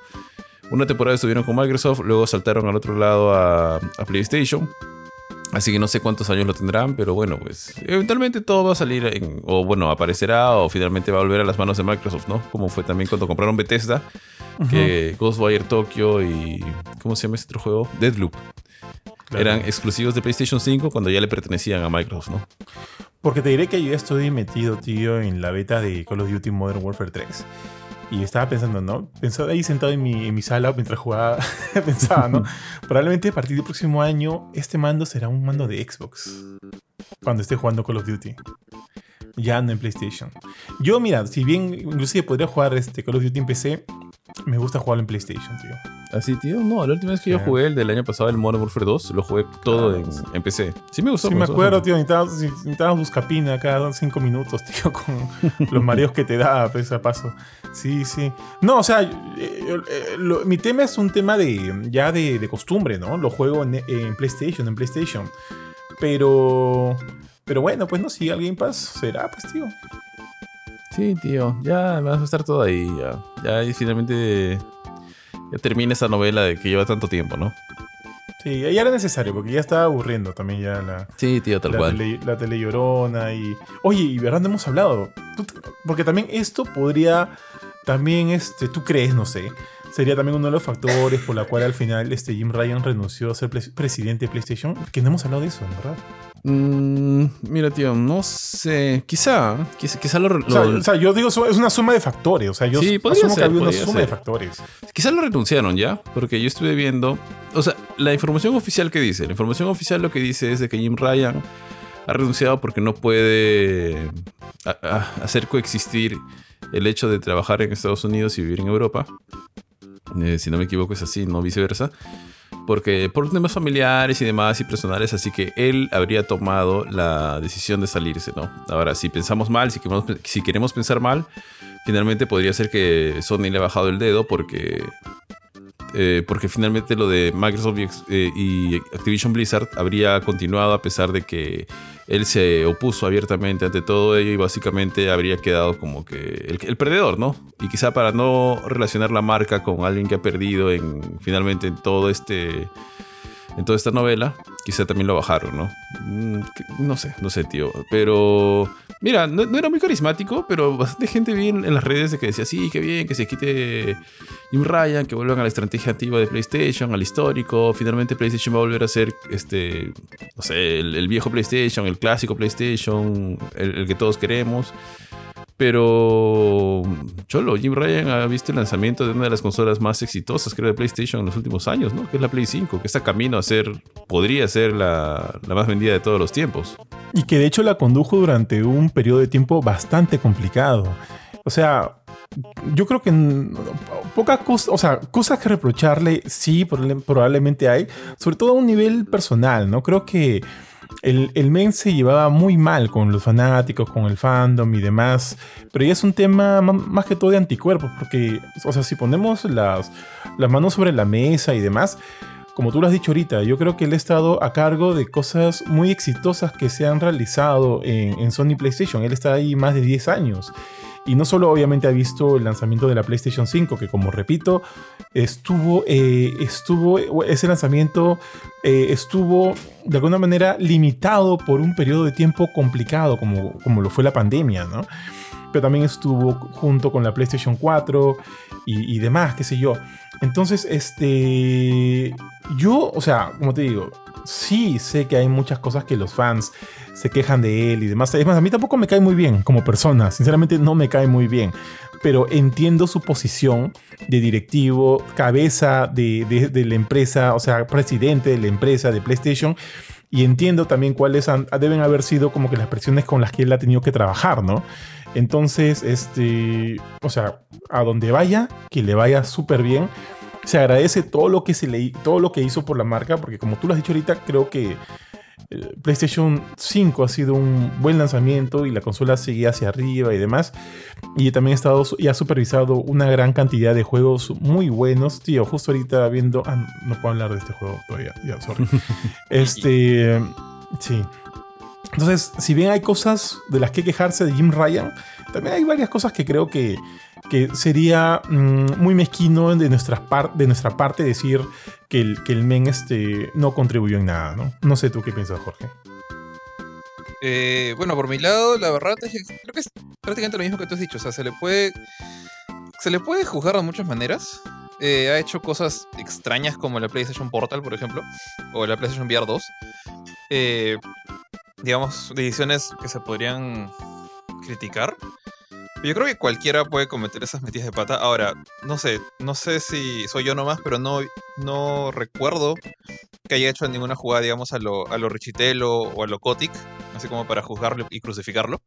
Una temporada estuvieron con Microsoft, luego saltaron al otro lado a, a PlayStation. Así que no sé cuántos años lo tendrán, pero bueno, pues eventualmente todo va a salir en, o bueno, aparecerá o finalmente va a volver a las manos de Microsoft, ¿no? Como fue también cuando compraron Bethesda, que Ghostwire Tokyo y ¿cómo se llama este otro juego? Deadloop. Claro. Eran exclusivos de PlayStation 5 cuando ya le pertenecían a Microsoft, ¿no? Porque te diré que yo ya estoy metido, tío, en la beta de Call of Duty Modern Warfare 3. Y estaba pensando, ¿no? Pensaba ahí sentado en mi, en mi sala mientras jugaba, pensaba, ¿no? Probablemente a partir del próximo año este mando será un mando de Xbox. Cuando esté jugando Call of Duty. Ya no en PlayStation. Yo, mira, si bien inclusive podría jugar este Call of Duty en PC, me gusta jugarlo en PlayStation, tío. Así, tío. No, la última vez que yo jugué el del año pasado, el Modern Warfare 2, lo jugué todo Ah, en, PC. Sí me gustó. Sí, me acuerdo, tío. Necesitabas, necesitabas buscapina cada cinco minutos, tío, con los mareos que te da pues, a paso. Sí, sí. No, o sea, eh, eh, lo- mi tema es un tema de ya de, de costumbre, ¿no? Lo juego en, en PlayStation, en PlayStation. Pero. Pero bueno, pues no, si alguien Pass será, pues, tío. Sí, tío. Ya vas a estar todo ahí. Ya, ya finalmente ya termina esa novela de que lleva tanto tiempo, ¿no? Sí, ya era necesario, porque ya estaba aburriendo también ya la, Sí, tío, tal la, cual. tele, la tele llorona y... Oye, y verdad no hemos hablado. Porque también esto podría... También, este, tú crees, no sé, sería también uno de los factores por la cual al final este Jim Ryan renunció a ser pres- presidente de PlayStation. Que no hemos hablado de eso, ¿verdad? Mm, mira, tío, no sé. Quizá, quizá, quizá lo, O sea, lo- o sea, yo digo, es una suma de factores. O sea, yo Sí, asumo ser, que había una suma de factores. Quizás lo renunciaron ya, porque yo estuve viendo. O sea, la información oficial que dice, la información oficial lo que dice es de que Jim Ryan ha renunciado porque no puede hacer coexistir el hecho de trabajar en Estados Unidos y vivir en Europa. Eh, si no me equivoco, es así, no viceversa. Porque por temas familiares y demás y personales, así que él habría tomado la decisión de salirse, ¿no? Ahora, si pensamos mal, si queremos, si queremos pensar mal, finalmente podría ser que Sony le ha bajado el dedo porque eh, porque finalmente lo de Microsoft eh, y Activision Blizzard habría continuado a pesar de que él se opuso abiertamente ante todo ello y básicamente habría quedado como que el, el perdedor, ¿no? Y quizá para no relacionar la marca con alguien que ha perdido en finalmente en todo este en toda esta novela, quizá también lo bajaron, ¿no? Mm, No sé, no sé, tío. Pero, mira, no, era muy carismático, pero bastante gente vi en, las redes de que decía, sí, qué bien, que se quite Jim Ryan, que vuelvan a la estrategia antigua de PlayStation, al histórico. Finalmente PlayStation va a volver a ser, este, no sé, el, viejo PlayStation, el clásico PlayStation, el que todos queremos. Pero, Cholo, Jim Ryan ha visto el lanzamiento de una de las consolas más exitosas, creo, de PlayStation en los últimos años, ¿no? Que es la Play 5, que está camino a ser, podría ser la, la más vendida de todos los tiempos. Y que de hecho la condujo durante un periodo de tiempo bastante complicado. O sea, yo creo que pocas cosas, o sea, cosas que reprocharle, sí, probable- probablemente hay, sobre todo a un nivel personal, ¿no? Creo que el, el men se llevaba muy mal con los fanáticos, con el fandom y demás, pero ya es un tema ma- más que todo de anticuerpos, porque, o sea, si ponemos las, las manos sobre la mesa y demás, como tú lo has dicho ahorita, yo creo que él ha estado a cargo de cosas muy exitosas que se han realizado en, en Sony PlayStation. Él está ahí más de 10 años. Y no solo obviamente ha visto el lanzamiento de la PlayStation 5, que como repito, estuvo, eh, estuvo ese lanzamiento eh, estuvo de alguna manera limitado por un periodo de tiempo complicado, como, como lo fue la pandemia, ¿no? Pero también estuvo junto con la PlayStation 4 y, y demás, qué sé yo. Entonces, este. Yo, o sea, como te digo, sí sé que hay muchas cosas que los fans se quejan de él y demás. Es más, a mí tampoco me cae muy bien como persona. Sinceramente, no me cae muy bien. Pero entiendo su posición de directivo, cabeza de, de- de la empresa, o sea, presidente de la empresa de PlayStation. Y entiendo también cuáles han- deben haber sido como que las presiones con las que él ha tenido que trabajar, ¿no? Entonces, este, o sea, a donde vaya, que le vaya súper bien. Se agradece todo lo que se le, todo lo que hizo por la marca, porque como tú lo has dicho ahorita, creo que eh, PlayStation 5 ha sido un buen lanzamiento y la consola sigue hacia arriba y demás. Y también ha estado y ha supervisado una gran cantidad de juegos muy buenos. Tío, justo ahorita viendo. Ah, no puedo hablar de este juego todavía. Ya, sorry. este. Sí. Entonces, si bien hay cosas de las que quejarse de Jim Ryan, también hay varias cosas que creo que, que sería mm, muy mezquino de, nuestra parte decir que el, que el men este, no contribuyó en nada, ¿no? No sé tú qué piensas, Jorge. Eh, bueno, por mi lado, la verdad es que creo que es prácticamente lo mismo que tú has dicho. O sea, se le puede. Se le puede juzgar de muchas maneras. Eh, ha hecho cosas extrañas como la PlayStation Portal, por ejemplo. O la PlayStation VR 2. Eh, digamos, decisiones que se podrían criticar. Yo creo que cualquiera puede cometer esas metidas de pata. Ahora, no sé, no sé si soy yo nomás, pero no, no recuerdo que haya hecho ninguna jugada, digamos, a lo, a lo Richitelo o a lo Kotick, así como para juzgarlo y crucificarlo.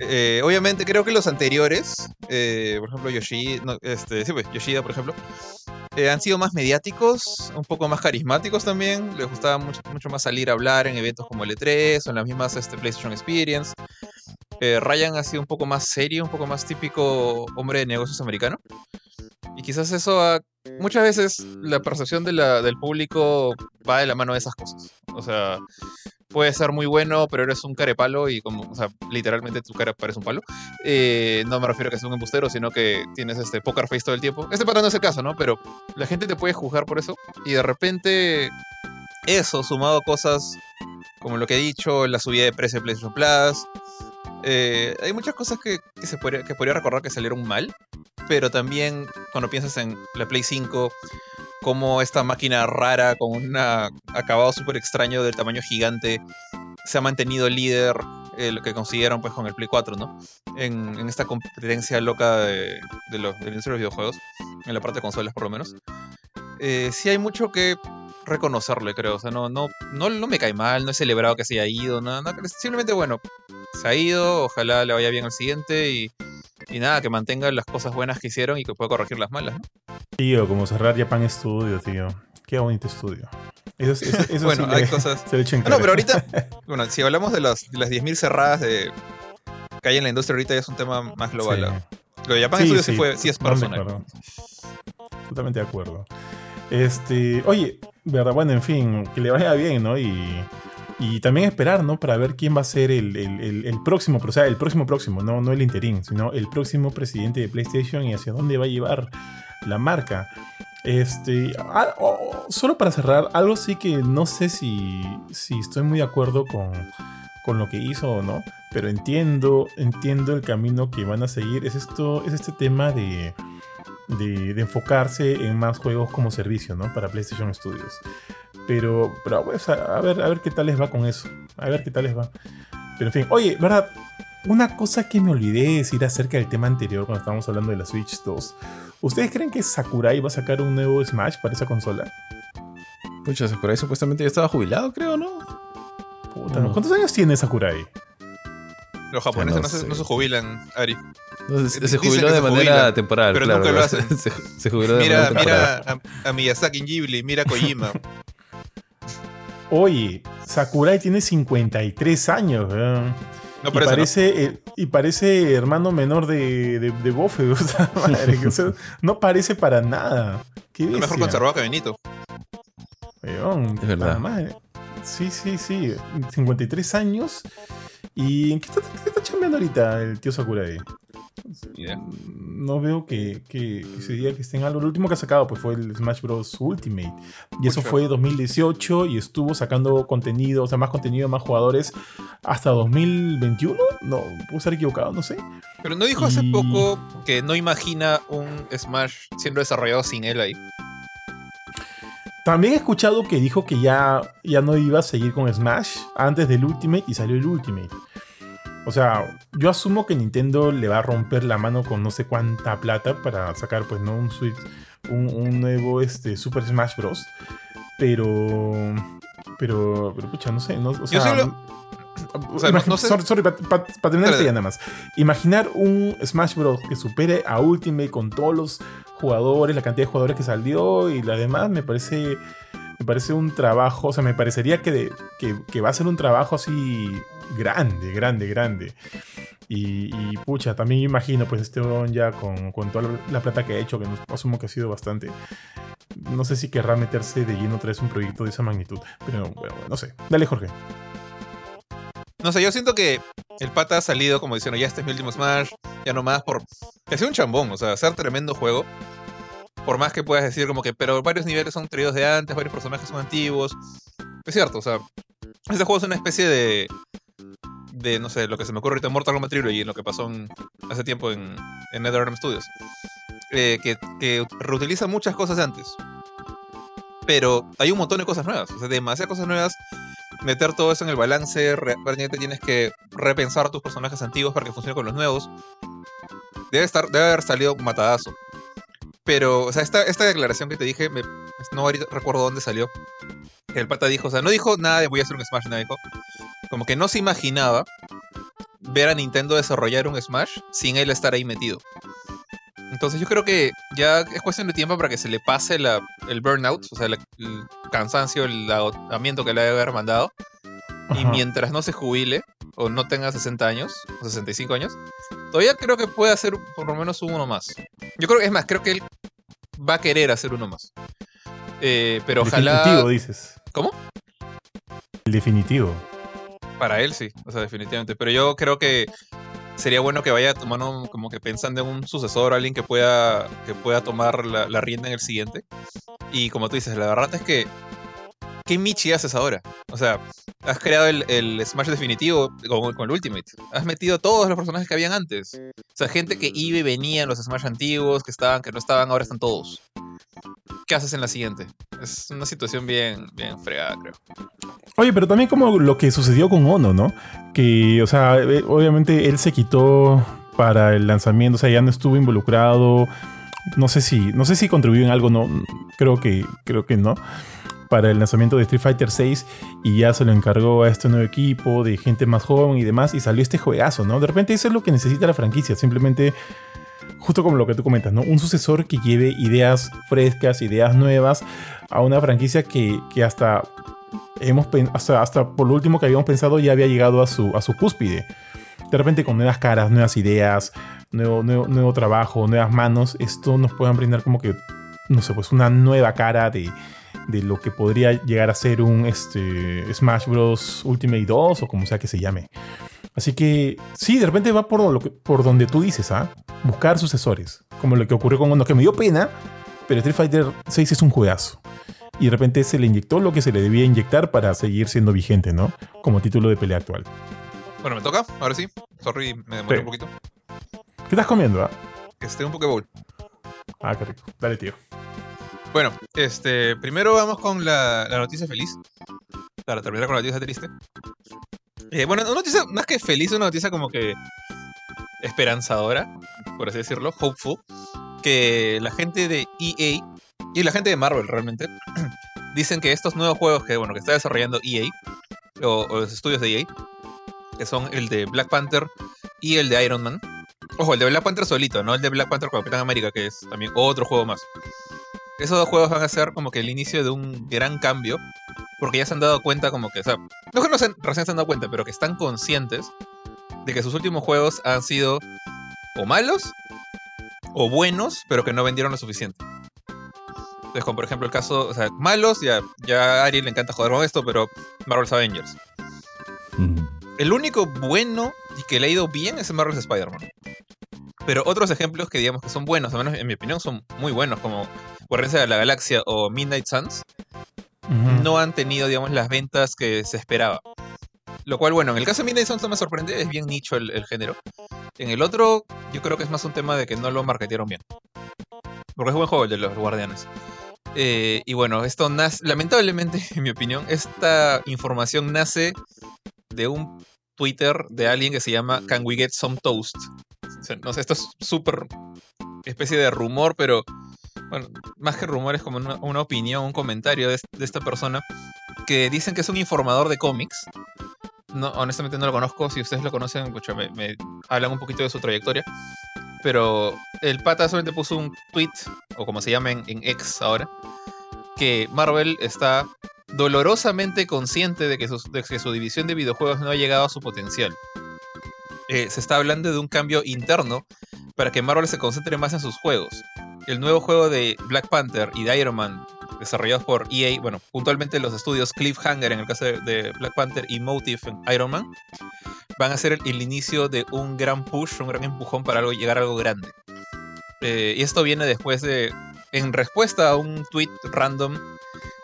Eh, obviamente, creo que los anteriores, eh, por ejemplo, Yoshi, no, este, sí, pues, Yoshida, por ejemplo, eh, han sido más mediáticos, un poco más carismáticos también. Les gustaba mucho, mucho más salir a hablar en eventos como el E3 o en las mismas este, PlayStation Experience. Eh, Ryan ha sido un poco más serio, un poco más típico hombre de negocios americano. Y quizás eso ha- Muchas veces la percepción de del público va de la mano de esas cosas. O sea, puede ser muy bueno, pero eres un carepalo y como, o sea, literalmente tu cara parece un palo. Eh, no me refiero a que seas un embustero, sino que tienes este poker face todo el tiempo. Este pata no es el caso, ¿no? Pero la gente te puede juzgar por eso. Y de repente, eso, sumado a cosas como lo que he dicho, la subida de precio de PlayStation Plus. Eh, hay muchas cosas que, se podría, recordar que salieron mal. Pero también cuando piensas en la Play 5, como esta máquina rara con un acabado súper extraño del tamaño gigante se ha mantenido líder, eh, lo que consiguieron pues con el Play 4, ¿no? En, esta competencia loca de, de, lo- de la industria de los videojuegos, en la parte de consolas por lo menos. Eh, sí hay mucho que reconocerle, creo. O sea, no, no, no, no me cae mal, no he celebrado que se haya ido, nada, nada, simplemente bueno, se ha ido, ojalá le vaya bien al siguiente y, y nada, que mantenga las cosas buenas que hicieron y que pueda corregir las malas, ¿no? Tío, como cerrar Japan Studio, tío. Qué bonito estudio. Eso, es- eso, eso Bueno, sí hay le- cosas- se le echa en No, pero ahorita, bueno, si hablamos de, las de las 10.000 cerradas de que hay en la industria ahorita ya es un tema más global. ¿ah? Lo de Japan Studios sí, fue, sí es personal. Totalmente de acuerdo. Este, oye, verdad, bueno, en fin, que le vaya bien, ¿no? Y, y también esperar, ¿no? Para ver quién va a ser el, próximo, o sea, el próximo próximo, no, no el interín, sino el próximo presidente de PlayStation y hacia dónde va a llevar la marca. Este, ah, solo para cerrar, algo sí que no sé si, si estoy muy de acuerdo con, con lo que hizo o no, pero entiendo, entiendo el camino que van a seguir. Es esto, es este tema de, de, de enfocarse en más juegos como servicio, ¿no? Para PlayStation Studios. Pero, pero pues, a, a ver, a ver qué tal les va con eso. A ver qué tal les va. Pero en fin, oye, ¿verdad? Una cosa que me olvidé de decir acerca del tema anterior cuando estábamos hablando de la Switch 2. ¿Ustedes creen que Sakurai va a sacar un nuevo Smash para esa consola? Pucha, Sakurai supuestamente ya estaba jubilado, creo, ¿no? Puta, No. ¿Cuántos años tiene Sakurai? Los japoneses no no, se, sé. no se jubilan, Ari. No, se, se jubiló de se manera jubilan, temporal, pero claro. nunca lo ¿no? hacen. Se, se jubiló de Mira, manera temporal. mira a, a Miyazaki Ghibli, mira a Kojima. Oye, Sakurai tiene 53 años, weón. No y, parece, ¿no? eh, y parece hermano menor de, de, de Bofe, o sea, madre, o sea, no parece para nada. Qué Está mejor conservado que Benito. Weón, Es verdad. madre. Sí, sí, sí. 53 años. ¿Y en qué está, qué está chambeando ahorita el tío Sakurai? No veo que, que, que se diga que esté en algo. Lo último que ha sacado pues, fue el Smash Bros. Ultimate. Y eso Pucha. fue 2018 y estuvo sacando contenido, o sea, más contenido, más jugadores hasta 2021. No, puedo estar equivocado, no sé. Pero no dijo hace poco que no imagina un Smash siendo desarrollado sin él ahí. También he escuchado que dijo que ya, ya no iba a seguir con Smash antes del Ultimate y salió el Ultimate. O sea, yo asumo que Nintendo le va a romper la mano con no sé cuánta plata para sacar, pues, ¿no? Un Switch, un, un nuevo este, Super Smash Bros. Pero. Pero, pero, pucha, no sé. No, o sea, o sea, no- imagi- no sé- Sorry, sorry, para terminar esta ya nada más. Imaginar un Smash Bros. que supere a Ultimate con todos los jugadores, la cantidad de jugadores que salió y la demás, me parece. Me parece un trabajo, o sea, me parecería que, de- que, va a ser un trabajo así grande, grande, grande. Y, y, pucha, también imagino, pues este ya con, con toda la, la plata que ha hecho, que nos- asumo que ha sido bastante. No sé si querrá meterse de lleno otra vez un proyecto de esa magnitud. Pero bueno, no sé. Dale, Jorge. No sé, yo siento que el pata ha salido como diciendo, ya este es mi último Smash, ya no más, por... Que ha sido un chambón, o sea, hacer tremendo juego. Por más que puedas decir como que, pero varios niveles son traídos de antes, varios personajes son antiguos. Es cierto, o sea, este juego es una especie de... De, no sé, lo que se me ocurre ahorita en Mortal Kombat Trilogy, lo que pasó hace tiempo en, en NetherRealm Studios. Eh, que, que reutiliza muchas cosas de antes. Pero hay un montón de cosas nuevas, o sea, demasiadas cosas nuevas meter todo eso en el balance, re- realmente tienes que repensar tus personajes antiguos para que funcionen con los nuevos. debe, estar, debe haber salido matadazo. Pero, o sea, esta, esta declaración que te dije, me, no ahorita recuerdo dónde salió. El pata dijo, o sea, no dijo nada de voy a hacer un Smash, nada dijo. Como que no se imaginaba ver a Nintendo desarrollar un Smash sin él estar ahí metido. Entonces yo creo que ya es cuestión de tiempo para que se le pase la, el burnout, o sea, el, el cansancio, el agotamiento que le debe haber mandado. Y mientras no se jubile, o no tenga 60 años, o 65 años, todavía creo que puede hacer por lo menos uno más. Yo creo, es más, creo que él va a querer hacer uno más. Eh, pero El ojalá... definitivo, dices. ¿Cómo? El definitivo. Para él sí, o sea, definitivamente. Pero yo creo que sería bueno que vaya tomando, como que pensando en un sucesor, alguien que pueda, que pueda tomar la, la rienda en el siguiente. Y como tú dices, la verdad es que, ¿qué Michi haces ahora? O sea, has creado el, el Smash definitivo con, con el Ultimate. Has metido todos los personajes que habían antes. O sea, gente que iba y venía en los Smash antiguos, que estaban, que no estaban, ahora están todos. ¿Qué haces en la siguiente? Es una situación bien, bien fregada, creo. Oye, pero también como lo que sucedió con Ono, ¿no? Que, o sea, eh, obviamente él se quitó para el lanzamiento, o sea, ya no estuvo involucrado. No sé si, no sé si contribuyó en algo, no, creo que, creo que no. Para el lanzamiento de Street Fighter 6 y ya se lo encargó a este nuevo equipo de gente más joven y demás y salió este juegazo, ¿no? De repente eso es lo que necesita la franquicia, simplemente justo como lo que tú comentas, ¿no? Un sucesor que lleve ideas frescas, ideas nuevas a una franquicia que, que hasta hemos hasta, hasta por lo último que habíamos pensado ya había llegado a su, a su cúspide. De repente con nuevas caras, nuevas ideas, nuevo, nuevo, nuevo trabajo, nuevas manos, esto nos puedan brindar como que, no sé, pues una nueva cara de, de lo que podría llegar a ser un este, Smash Bros. Ultimate 2 o como sea que se llame. Así que sí, de repente va por, lo que- por donde tú dices, ¿ah? Buscar sucesores. Como lo que ocurrió con uno que me dio pena, pero Street Fighter 6 es un juegazo. Y de repente se le inyectó lo que se le debía inyectar para seguir siendo vigente, ¿no? Como título de pelea actual. Bueno, me toca, ahora sí. Sorry, me demoré Sí. un poquito. ¿Qué estás comiendo, ah? Este, un Pokéball. Ah, qué rico. Dale, tío. Bueno, este, primero vamos con la, noticia feliz. Para terminar con la noticia triste. Eh, bueno, una noticia más que feliz, una noticia como que esperanzadora, por así decirlo, hopeful. Que la gente de EA y la gente de Marvel realmente dicen que estos nuevos juegos que, bueno, que está desarrollando EA o, o los estudios de EA, que son el de Black Panther y el de Iron Man. Ojo, el de Black Panther solito, no el de Black Panther con Capitán América, que es también otro juego más. Esos dos juegos van a ser como que el inicio de un gran cambio. Porque ya se han dado cuenta como que, o sea, no que no se, recién se han dado cuenta, pero que están conscientes de que sus últimos juegos han sido o malos o buenos, pero que no vendieron lo suficiente. Entonces, como por ejemplo el caso, o sea, malos, ya, ya a Ari le encanta joder con esto, pero Marvel's Avengers. Mm. El único bueno y que le ha ido bien es el Marvel's Spider-Man. Pero otros ejemplos que digamos que son buenos, al menos en mi opinión, son muy buenos, como Guardianes de la Galaxia o Midnight Suns, no han tenido, digamos, las ventas que se esperaba. Lo cual, bueno, en el caso de Midnight Suns no me sorprende, es bien nicho el, el género. En el otro, yo creo que es más un tema de que no lo marketearon bien. Porque es buen juego el de los Guardianes. Eh, y bueno, esto nace, lamentablemente, en mi opinión, esta información nace de un Twitter de alguien que se llama Can We Get Some Toast. O sea, no sé, esto es súper especie de rumor, pero bueno, más que rumor es como una, opinión, un comentario de, es- de esta persona que dicen que es un informador de cómics. No, honestamente no lo conozco, si ustedes lo conocen, pucha, me, hablan un poquito de su trayectoria. Pero el pata solamente puso un tweet, o como se llama en, X ahora, que Marvel está dolorosamente consciente de que su división de videojuegos no ha llegado a su potencial. Eh, se está hablando de un cambio interno para que Marvel se concentre más en sus juegos. El nuevo juego de Black Panther y de Iron Man, desarrollados por EA, bueno, puntualmente los estudios Cliffhanger en el caso de, Black Panther y Motive en Iron Man, van a ser el, inicio de un gran push, un gran empujón para llegar a algo grande. Eh, y esto viene después de, en respuesta a un tweet random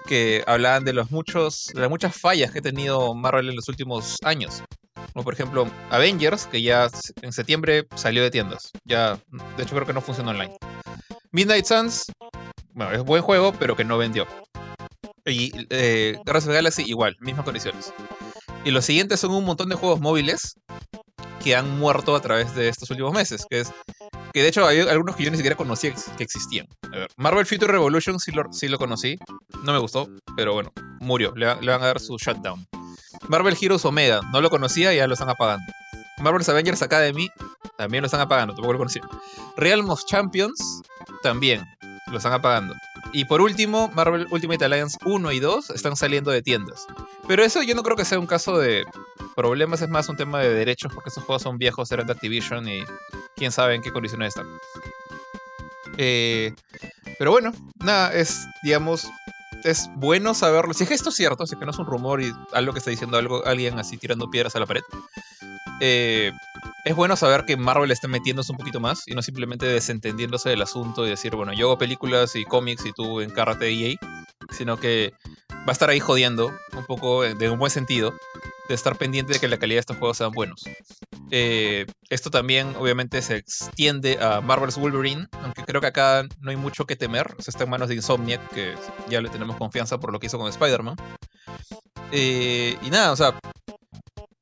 que hablaban de los muchos, de las muchas fallas que ha tenido Marvel en los últimos años. Como por ejemplo Avengers, que ya en septiembre salió de tiendas. Ya, de hecho creo que no funciona online. Midnight Suns, bueno, es buen juego, pero que no vendió. Y eh, of Galaxy igual, mismas condiciones. Y los siguientes son un montón de juegos móviles que han muerto a través de estos últimos meses, que es que de hecho hay algunos que yo ni siquiera conocía que existían. A ver, Marvel Future Revolution sí lo, sí lo conocí, no me gustó, pero bueno, murió, le van a dar su shutdown. Marvel Heroes Omega, no lo conocía y ya lo están apagando. Marvel's Avengers Academy, también lo están apagando, tampoco lo conocía. Realm of Champions, también lo están apagando. Y por último, Marvel Ultimate Alliance 1 y 2 están saliendo de tiendas. Pero eso yo no creo que sea un caso de problemas, es más un tema de derechos, porque esos juegos son viejos, eran de Activision y quién sabe en qué condiciones están. Eh, pero bueno, nada, es, digamos, es bueno saberlo. Si es que esto es cierto, si es que no es un rumor y algo que está diciendo algo, alguien así tirando piedras a la pared. eh, es bueno saber que Marvel está metiéndose un poquito más y no simplemente desentendiéndose del asunto y decir, bueno, yo hago películas y cómics y tú encárrate de EA, sino que va a estar ahí jodiendo un poco, eh, de un buen sentido, de estar pendiente de que la calidad de estos juegos sean buenos. Eh, esto también, obviamente, se extiende a Marvel's Wolverine, aunque creo que acá no hay mucho que temer. O sea, está en manos de Insomniac, que ya le tenemos confianza por lo que hizo con Spider-Man. Eh, y nada, o sea,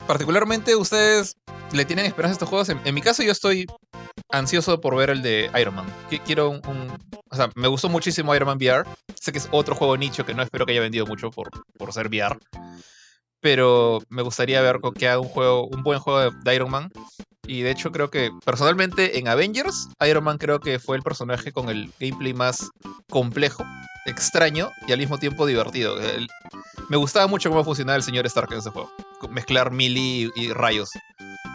particularmente ustedes le tienen esperanza a estos juegos. En, mi caso, yo estoy ansioso por ver el de Iron Man. Qui- Quiero un, O sea, me gustó muchísimo Iron Man VR. Sé que es otro juego nicho que no espero que haya vendido mucho por, por ser VR. Pero me gustaría ver que haga un juego, un buen juego de, Iron Man. Y de hecho creo que personalmente en Avengers, Iron Man creo que fue el personaje con el gameplay más complejo, extraño y al mismo tiempo divertido. Me gustaba mucho cómo funcionaba el señor Stark en ese juego. Mezclar melee y rayos.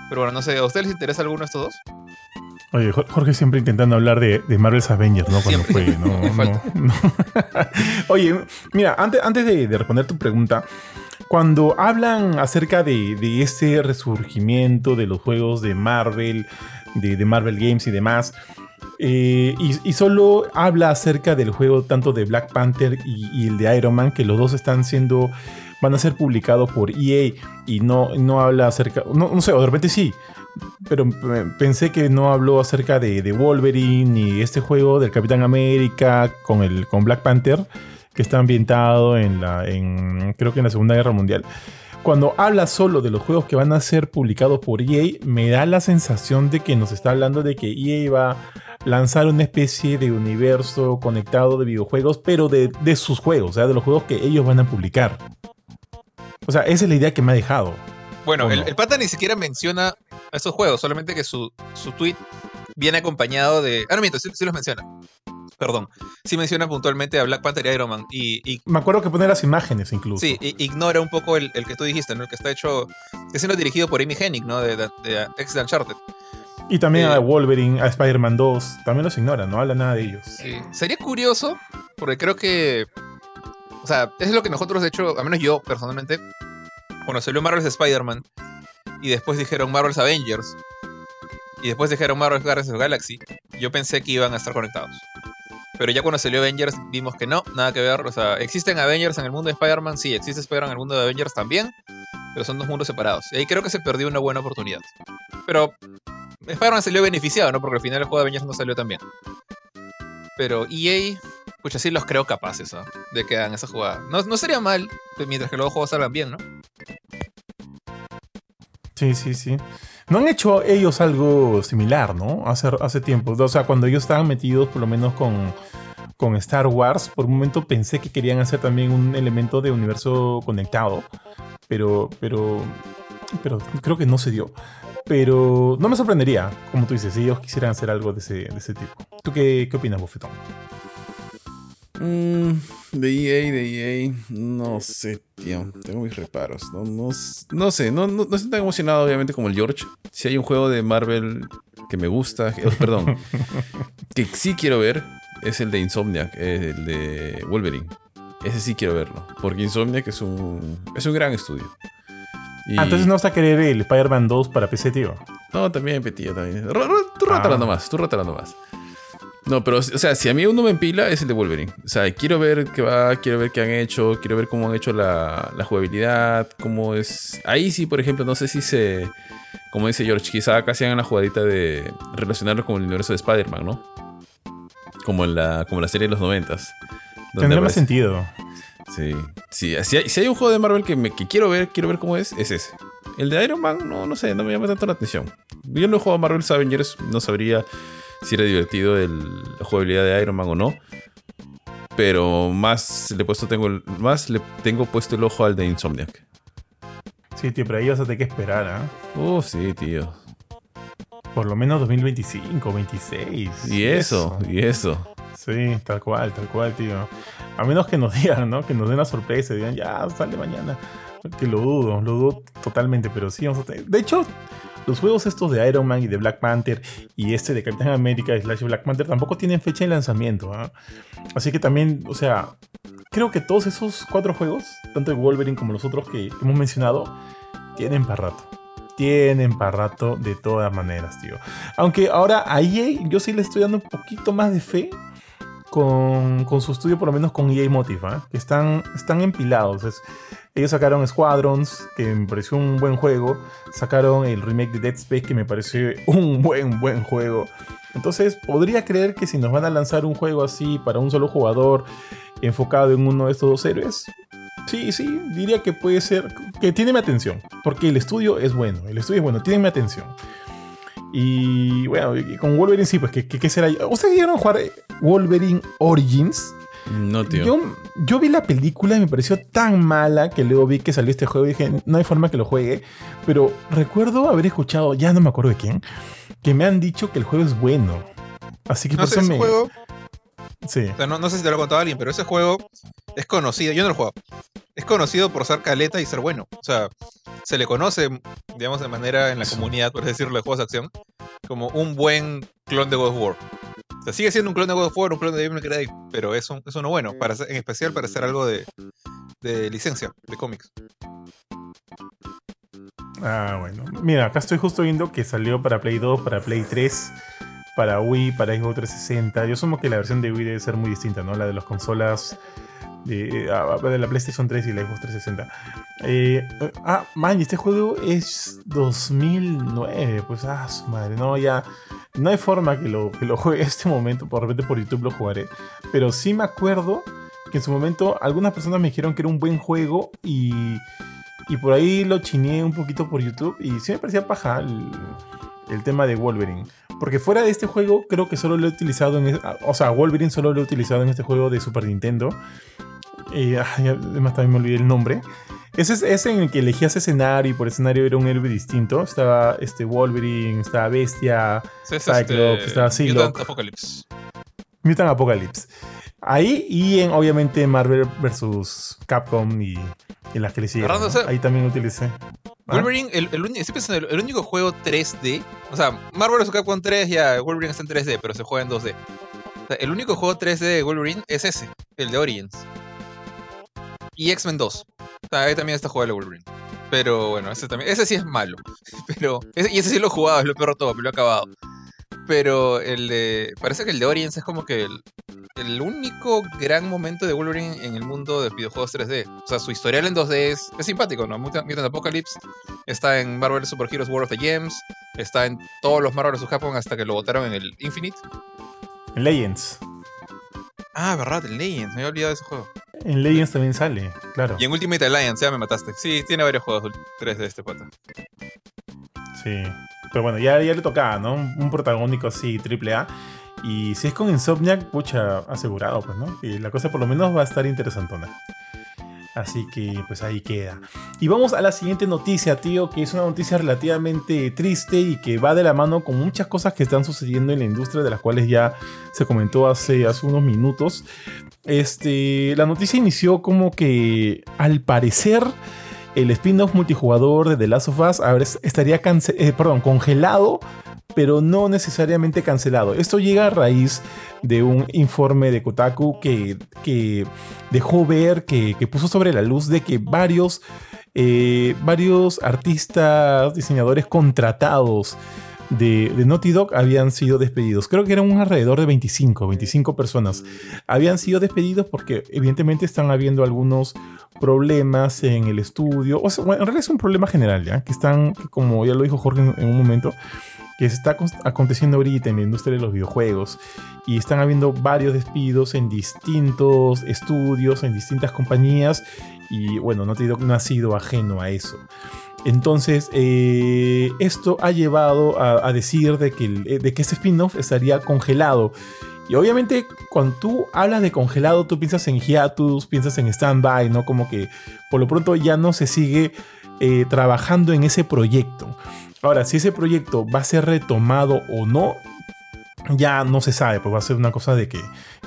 Pero bueno, no sé, ¿a ustedes les interesa alguno de estos dos? Oye, Jor- Jorge siempre intentando hablar de, de Marvel's Avengers, ¿no? Cuando Siempre. fue, no. Oye, mira, antes, antes de, de responder tu pregunta, cuando hablan acerca de, de este resurgimiento de los juegos de Marvel, de, de Marvel Games y demás, eh, y, y solo habla acerca del juego tanto de Black Panther y, y el de Iron Man, que los dos están siendo, van a ser publicados por EA y no, no habla acerca, no, no sé, de repente sí, pero pensé que no habló acerca de, de Wolverine y este juego del Capitán América con, el, con Black Panther, que está ambientado en la, en, creo que en la Segunda Guerra Mundial. Cuando habla solo de los juegos que van a ser publicados por EA, me da la sensación de que nos está hablando de que EA va a lanzar una especie de universo conectado de videojuegos, pero de, de sus juegos, o sea, de los juegos que ellos van a publicar. O sea, esa es la idea que me ha dejado. Bueno, ¿O el, no? el pata ni siquiera menciona esos juegos, solamente que su, su tweet viene acompañado de. Ah, no miento, sí, sí los menciona. Perdón. Sí menciona puntualmente a Black Panther y Iron Man. Y, y Me acuerdo que pone las imágenes incluso. sí, i- ignora un poco el, el que tú dijiste, ¿no? El que está hecho. que siendo dirigido por Amy Hennig, ¿no? De, de, de ex Uncharted. Y también Eh, a Wolverine, a Spider-Man 2. También los ignoran, no habla nada de ellos. Sí. Sería curioso, porque creo que. O sea, es lo que nosotros, de hecho, al menos yo personalmente, cuando salió Marvel's Spider-Man, y después dijeron Marvel's Avengers, y después dijeron Marvel's Guardians of Galaxy, yo pensé que iban a estar conectados. Pero ya cuando salió Avengers vimos que no, nada que ver. O sea, ¿existen Avengers en el mundo de Spider-Man? Sí, existe Spider-Man en el mundo de Avengers también, pero son dos mundos separados. Y ahí creo que se perdió una buena oportunidad. Pero Spider-Man salió beneficiado, ¿no? Porque al final el juego de Avengers no salió tan bien. Pero EA, pucha, sí los creo capaces. De que hagan esa jugada. No, no sería mal, mientras que los juegos salgan bien, ¿no? Sí, sí, sí. ¿No han hecho ellos algo similar, no? Hace, hace tiempo. O sea, cuando ellos estaban metidos, por lo menos con, con Star Wars, por un momento pensé que querían hacer también un elemento de universo conectado. Pero, pero, pero creo que no se dio. Pero no me sorprendería, como tú dices, si ellos quisieran hacer algo de ese, de ese tipo. ¿Tú qué, qué opinas, Bofetón? Mm, de EA, de EA, no sé, tío. Tengo mis reparos. No, no, no sé, no, no, no estoy tan emocionado, obviamente, como el George. Si hay un juego de Marvel que me gusta, que- oh, perdón, que sí quiero ver, es el de Insomniac, el de Wolverine. Ese sí quiero verlo, porque Insomniac es un, es un gran estudio. Y- Ah, entonces no vas a querer el Spider-Man 2 para PC, tío. No, también, Petilla, también. Tú Ah. nomás, tú rótala nomás. No, pero, o sea, si a mí uno me empila, es el de Wolverine. O sea, quiero ver qué va, quiero ver qué han hecho, quiero ver cómo han hecho la, la jugabilidad, cómo es... Ahí sí, por ejemplo, no sé si se... Como dice George, quizá casi hagan la jugadita de relacionarlo con el universo de Spider-Man, ¿no? Como en la, como la serie de los noventas. Tendría más sentido. Sí, sí si, hay, si hay un juego de Marvel que, me, que quiero ver, quiero ver cómo es, es ese. El de Iron Man, no, no sé, no me llama tanto la atención. Yo no he jugado a Marvel's Avengers, no sabría si era divertido el, la jugabilidad de Iron Man o no. Pero más le, puesto tengo, el- más le tengo puesto el ojo al de Insomniac. Sí, tío, pero ahí vas a tener que esperar, ¿ah? Uh, sí, tío. Por lo menos 2025, 26. Y eso, y eso. Sí, tal cual, tal cual, tío. A menos que nos digan, ¿no? Que nos den la sorpresa y digan, ya, sale mañana. Que lo dudo, lo dudo totalmente, pero sí vamos a tener. De hecho, los juegos estos de Iron Man y de Black Panther y este de Capitán América y Slash Black Panther tampoco tienen fecha de lanzamiento, ¿ah? Así que también, o sea, creo que todos esos cuatro juegos, tanto el Wolverine como los otros que hemos mencionado, tienen para rato. Tienen para rato de todas maneras, tío. Aunque ahora a EA yo sí le estoy dando un poquito más de fe con, con su estudio, por lo menos con EA Motive, ¿ah? que están, están empilados. Ellos sacaron Squadrons, que me pareció un buen juego. Sacaron el remake de Dead Space, que me pareció un buen, buen juego. Entonces, podría creer que si nos van a lanzar un juego así para un solo jugador, enfocado en uno de estos dos héroes, sí, sí, diría que puede ser, que tiene mi atención. Porque el estudio es bueno, el estudio es bueno, tiene mi atención. Y bueno, y con Wolverine sí, pues, ¿qué, será? ¿Ustedes llegaron a jugar Wolverine Origins? No, tío. Yo, yo vi la película y me pareció tan mala que luego vi que salió este juego y dije, no hay forma que lo juegue. Pero recuerdo haber escuchado, ya no me acuerdo de quién, que me han dicho que el juego es bueno. Así que No por sé, eso me. juego, Sí. o sea, no, no sé si te lo ha contado alguien, pero ese juego es conocido, yo no lo he jugado, es conocido por ser caleta y ser bueno. O sea, se le conoce, digamos, de manera en la comunidad, por decirlo, de juegos de acción, como un buen clon de God of War. O sea, sigue siendo un clon de God of War, un clon de Devil May Cry, pero es, un- es uno bueno, para en especial para hacer algo de, de licencia, de cómics. Ah, bueno. Mira, acá estoy justo viendo que salió para Play 2, para Play 3, para Wii, para Xbox 360. Yo asumo que la versión de Wii debe ser muy distinta, ¿no? La de las consolas de, ah, de la PlayStation 3 y la Xbox 360. Eh, ah, man, este juego es 2009. Pues, ah, su madre, no, ya. No hay forma que lo, que lo juegue en este momento. Por repente por YouTube lo jugaré. Pero sí me acuerdo que en su momento algunas personas me dijeron que era un buen juego y. Y por ahí lo chineé un poquito por YouTube y sí me parecía paja el tema de Wolverine. Porque fuera de este juego, creo que solo lo he utilizado en... O sea, Wolverine solo lo he utilizado en este juego de Super Nintendo. Y además también me olvidé el nombre. Ese es ese en el que elegías escenario y por escenario era un héroe distinto. Estaba este Wolverine, estaba Bestia, Sí, es Cyclops, estaba Mutant Psylocke. Apocalypse. Mutant Apocalypse. Ahí y en obviamente Marvel vs. Capcom y, y las que le siguen. Ahí también utilicé. ¿Ah? Wolverine, el, el, estoy pensando, el único juego 3D, o sea, Marvel vs. Capcom 3 ya, Wolverine está en 3D, pero se juega en 2D. O sea, el único juego 3D de Wolverine es ese, el de Origins. Y X-Men 2. O sea, ahí también está jugable Wolverine. Pero bueno, ese también, ese sí es malo. Pero, ese- y ese sí lo he jugado, es lo peor de todo, me lo he acabado. Pero el de, parece que el de Origins es como que el, el único gran momento de Wolverine en el mundo de videojuegos 3D. O sea, su historial en 2D es, es simpático, ¿no? Mutant, Apocalypse está en Marvel Super Heroes War of the Gems, está en todos los Marvel vs. Capcom hasta que lo botaron en el Infinite. En Legends. Ah, verdad, el Legends, me había olvidado de ese juego. En Legends también sale, claro. Y en Ultimate Alliance, ya me mataste. Sí, tiene varios juegos 3D este pata. Sí. Pero bueno, ya, ya le tocaba, ¿no? Un, un protagónico así, triple A. Y si es con Insomniac, pucha, asegurado, pues, ¿no? Y la cosa por lo menos va a estar interesantona. Así que, pues ahí queda. Y vamos a la siguiente noticia, tío, que es una noticia relativamente triste y que va de la mano con muchas cosas que están sucediendo en la industria, de las cuales ya se comentó hace, hace unos minutos. Este, la noticia inició como que, al parecer, el spin-off multijugador de The Last of Us estaría eh, perdón, congelado, pero no necesariamente cancelado. Esto llega a raíz de un informe de Kotaku que, dejó ver, que, puso sobre la luz de que varios, eh, varios artistas, diseñadores contratados de, de Naughty Dog habían sido despedidos. Creo que eran un alrededor de 25, 25 personas. Habían sido despedidos porque evidentemente están habiendo algunos problemas en el estudio. O sea, bueno, en realidad es un problema general, ¿ya? Que están, como ya lo dijo Jorge en, en un momento, que está acon- aconteciendo ahorita en la industria de los videojuegos. Y están habiendo varios despidos en distintos estudios, en distintas compañías. Y bueno, Naughty Dog no ha sido ajeno a eso. Entonces, eh, esto ha llevado a, decir de que, eh, de que este spin-off estaría congelado. Y obviamente, cuando tú hablas de congelado, tú piensas en hiatus, piensas en stand-by, ¿no? Como que por lo pronto ya no se sigue eh, trabajando en ese proyecto. Ahora, si ese proyecto va a ser retomado o no, ya no se sabe, pues va a ser una cosa de que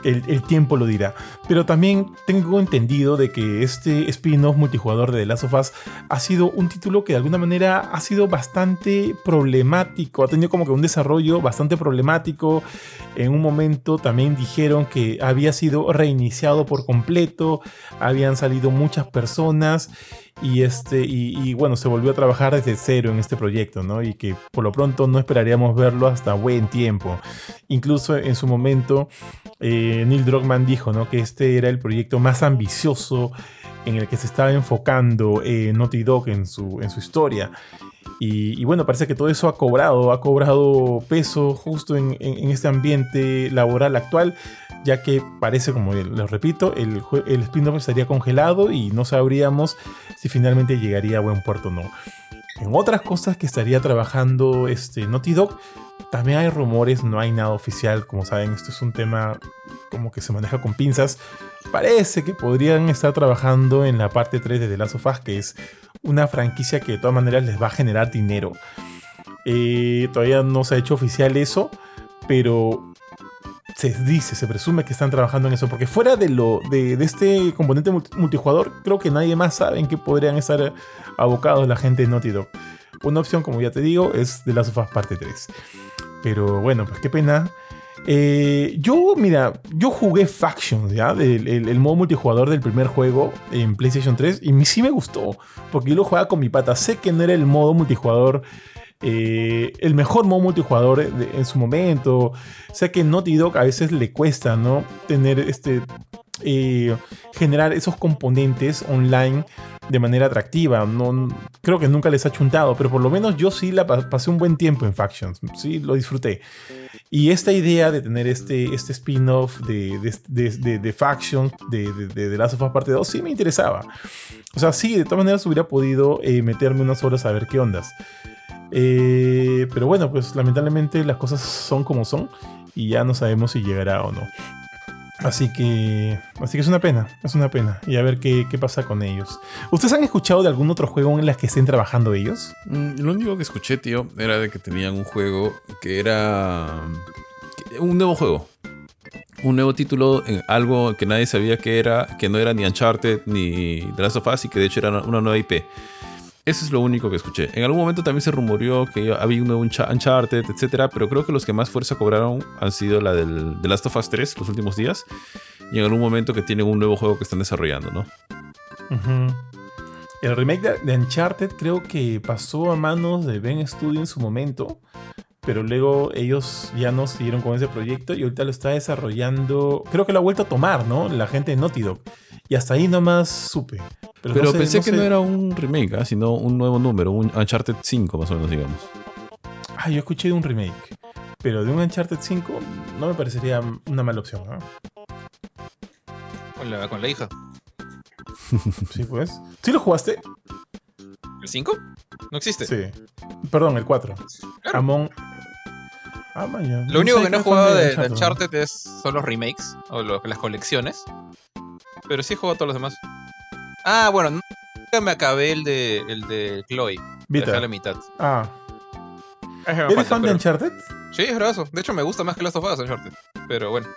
el, tiempo lo dirá. Pero también tengo entendido de que este spin-off multijugador de The Last of Us ha sido un título que de alguna manera ha sido bastante problemático, ha tenido como que un desarrollo bastante problemático. En un momento también dijeron que había sido reiniciado por completo, habían salido muchas personas y, este, y, y, bueno, se volvió a trabajar desde cero en este proyecto, ¿no? Y que por lo pronto no esperaríamos verlo hasta buen tiempo. Incluso en su momento, eh, Neil Druckmann dijo, ¿no? Que este era el proyecto más ambicioso en el que se estaba enfocando eh, Naughty Dog en su, en su historia. Y, bueno, parece que todo eso ha cobrado, ha cobrado peso justo en este ambiente laboral actual, ya que parece, como les repito, el, el spin-off estaría congelado y no sabríamos si finalmente llegaría a buen puerto o no. En otras cosas que estaría trabajando este Naughty Dog, también hay rumores, no hay nada oficial, como saben, esto es un tema como que se maneja con pinzas. Parece que podrían estar trabajando en la parte 3 de The Last of Us, que es una franquicia que de todas maneras les va a generar dinero. Eh, todavía no se ha hecho oficial eso, pero se dice, se presume que están trabajando en eso, porque fuera de, lo, de, de este componente multijugador, creo que nadie más sabe en qué podrían estar abocados la gente de Naughty Dog. Una opción, como ya te digo, es The Last of Us parte 3. Pero bueno, pues qué pena. Eh, yo, mira, yo jugué Factions, ¿ya? El, el, modo multijugador del primer juego en PlayStation 3 y sí me gustó, porque yo lo jugaba con mi pata. Sé que no era el modo multijugador, eh, el mejor modo multijugador en su momento. Sé que Naughty Dog a veces le cuesta, ¿no? Tener este. Eh, generar esos componentes online de manera atractiva. No, creo que nunca les ha chuntado, pero por lo menos yo sí la pasé un buen tiempo en Factions. Sí, lo disfruté. Y esta idea de tener este, este spin-off de, de, de, de, Factions, de, de, Last of Us Parte 2, sí me interesaba. O sea, sí, de todas maneras hubiera podido eh, meterme unas horas a ver qué ondas. Eh, pero bueno, pues lamentablemente las cosas son como son y ya no sabemos si llegará o no. Así que, así que es una pena, es una pena. Y a ver qué, qué, pasa con ellos. ¿Ustedes han escuchado de algún otro juego en el que estén trabajando ellos? Mm, lo único que escuché, tío, era de que tenían un juego que era un nuevo juego. Un nuevo título, en algo que nadie sabía que era, que no era ni Uncharted ni The Last of Us y que de hecho era una nueva IP. Eso es lo único que escuché. En algún momento también se rumoreó que había un nuevo Uncharted, etcétera, pero creo que los que más fuerza cobraron han sido la del The Last of Us 3 los últimos días y en algún momento que tienen un nuevo juego que están desarrollando, ¿no? El remake de, Uncharted creo que pasó a manos de Ben Studio en su momento, pero luego ellos ya no siguieron con ese proyecto y ahorita lo está desarrollando, creo que lo ha vuelto a tomar, ¿no? La gente de Naughty Dog. Y hasta ahí nomás supe. Pero, Pero no sé, pensé no que sé. no era un remake, ¿eh? sino un nuevo número, un Uncharted 5 más o menos, digamos. Ah, yo escuché de un remake. Pero de un Uncharted 5 no me parecería una mala opción. ¿eh? Con, la, con la hija. sí, pues. ¿Sí lo jugaste? ¿El 5? No existe. Sí. Perdón, el 4. Claro. Among. Ah. Lo único que no he jugado de, de Uncharted es, son los remakes o lo, las colecciones. Pero sí he jugado todos los demás. Ah, bueno, nunca me acabé el de, el de Chloe. Dejé a la mitad. Ah. ¿Eres fan de Uncharted? Sí, es bravazo. De hecho, me gusta más que Last of Us Uncharted. Pero bueno.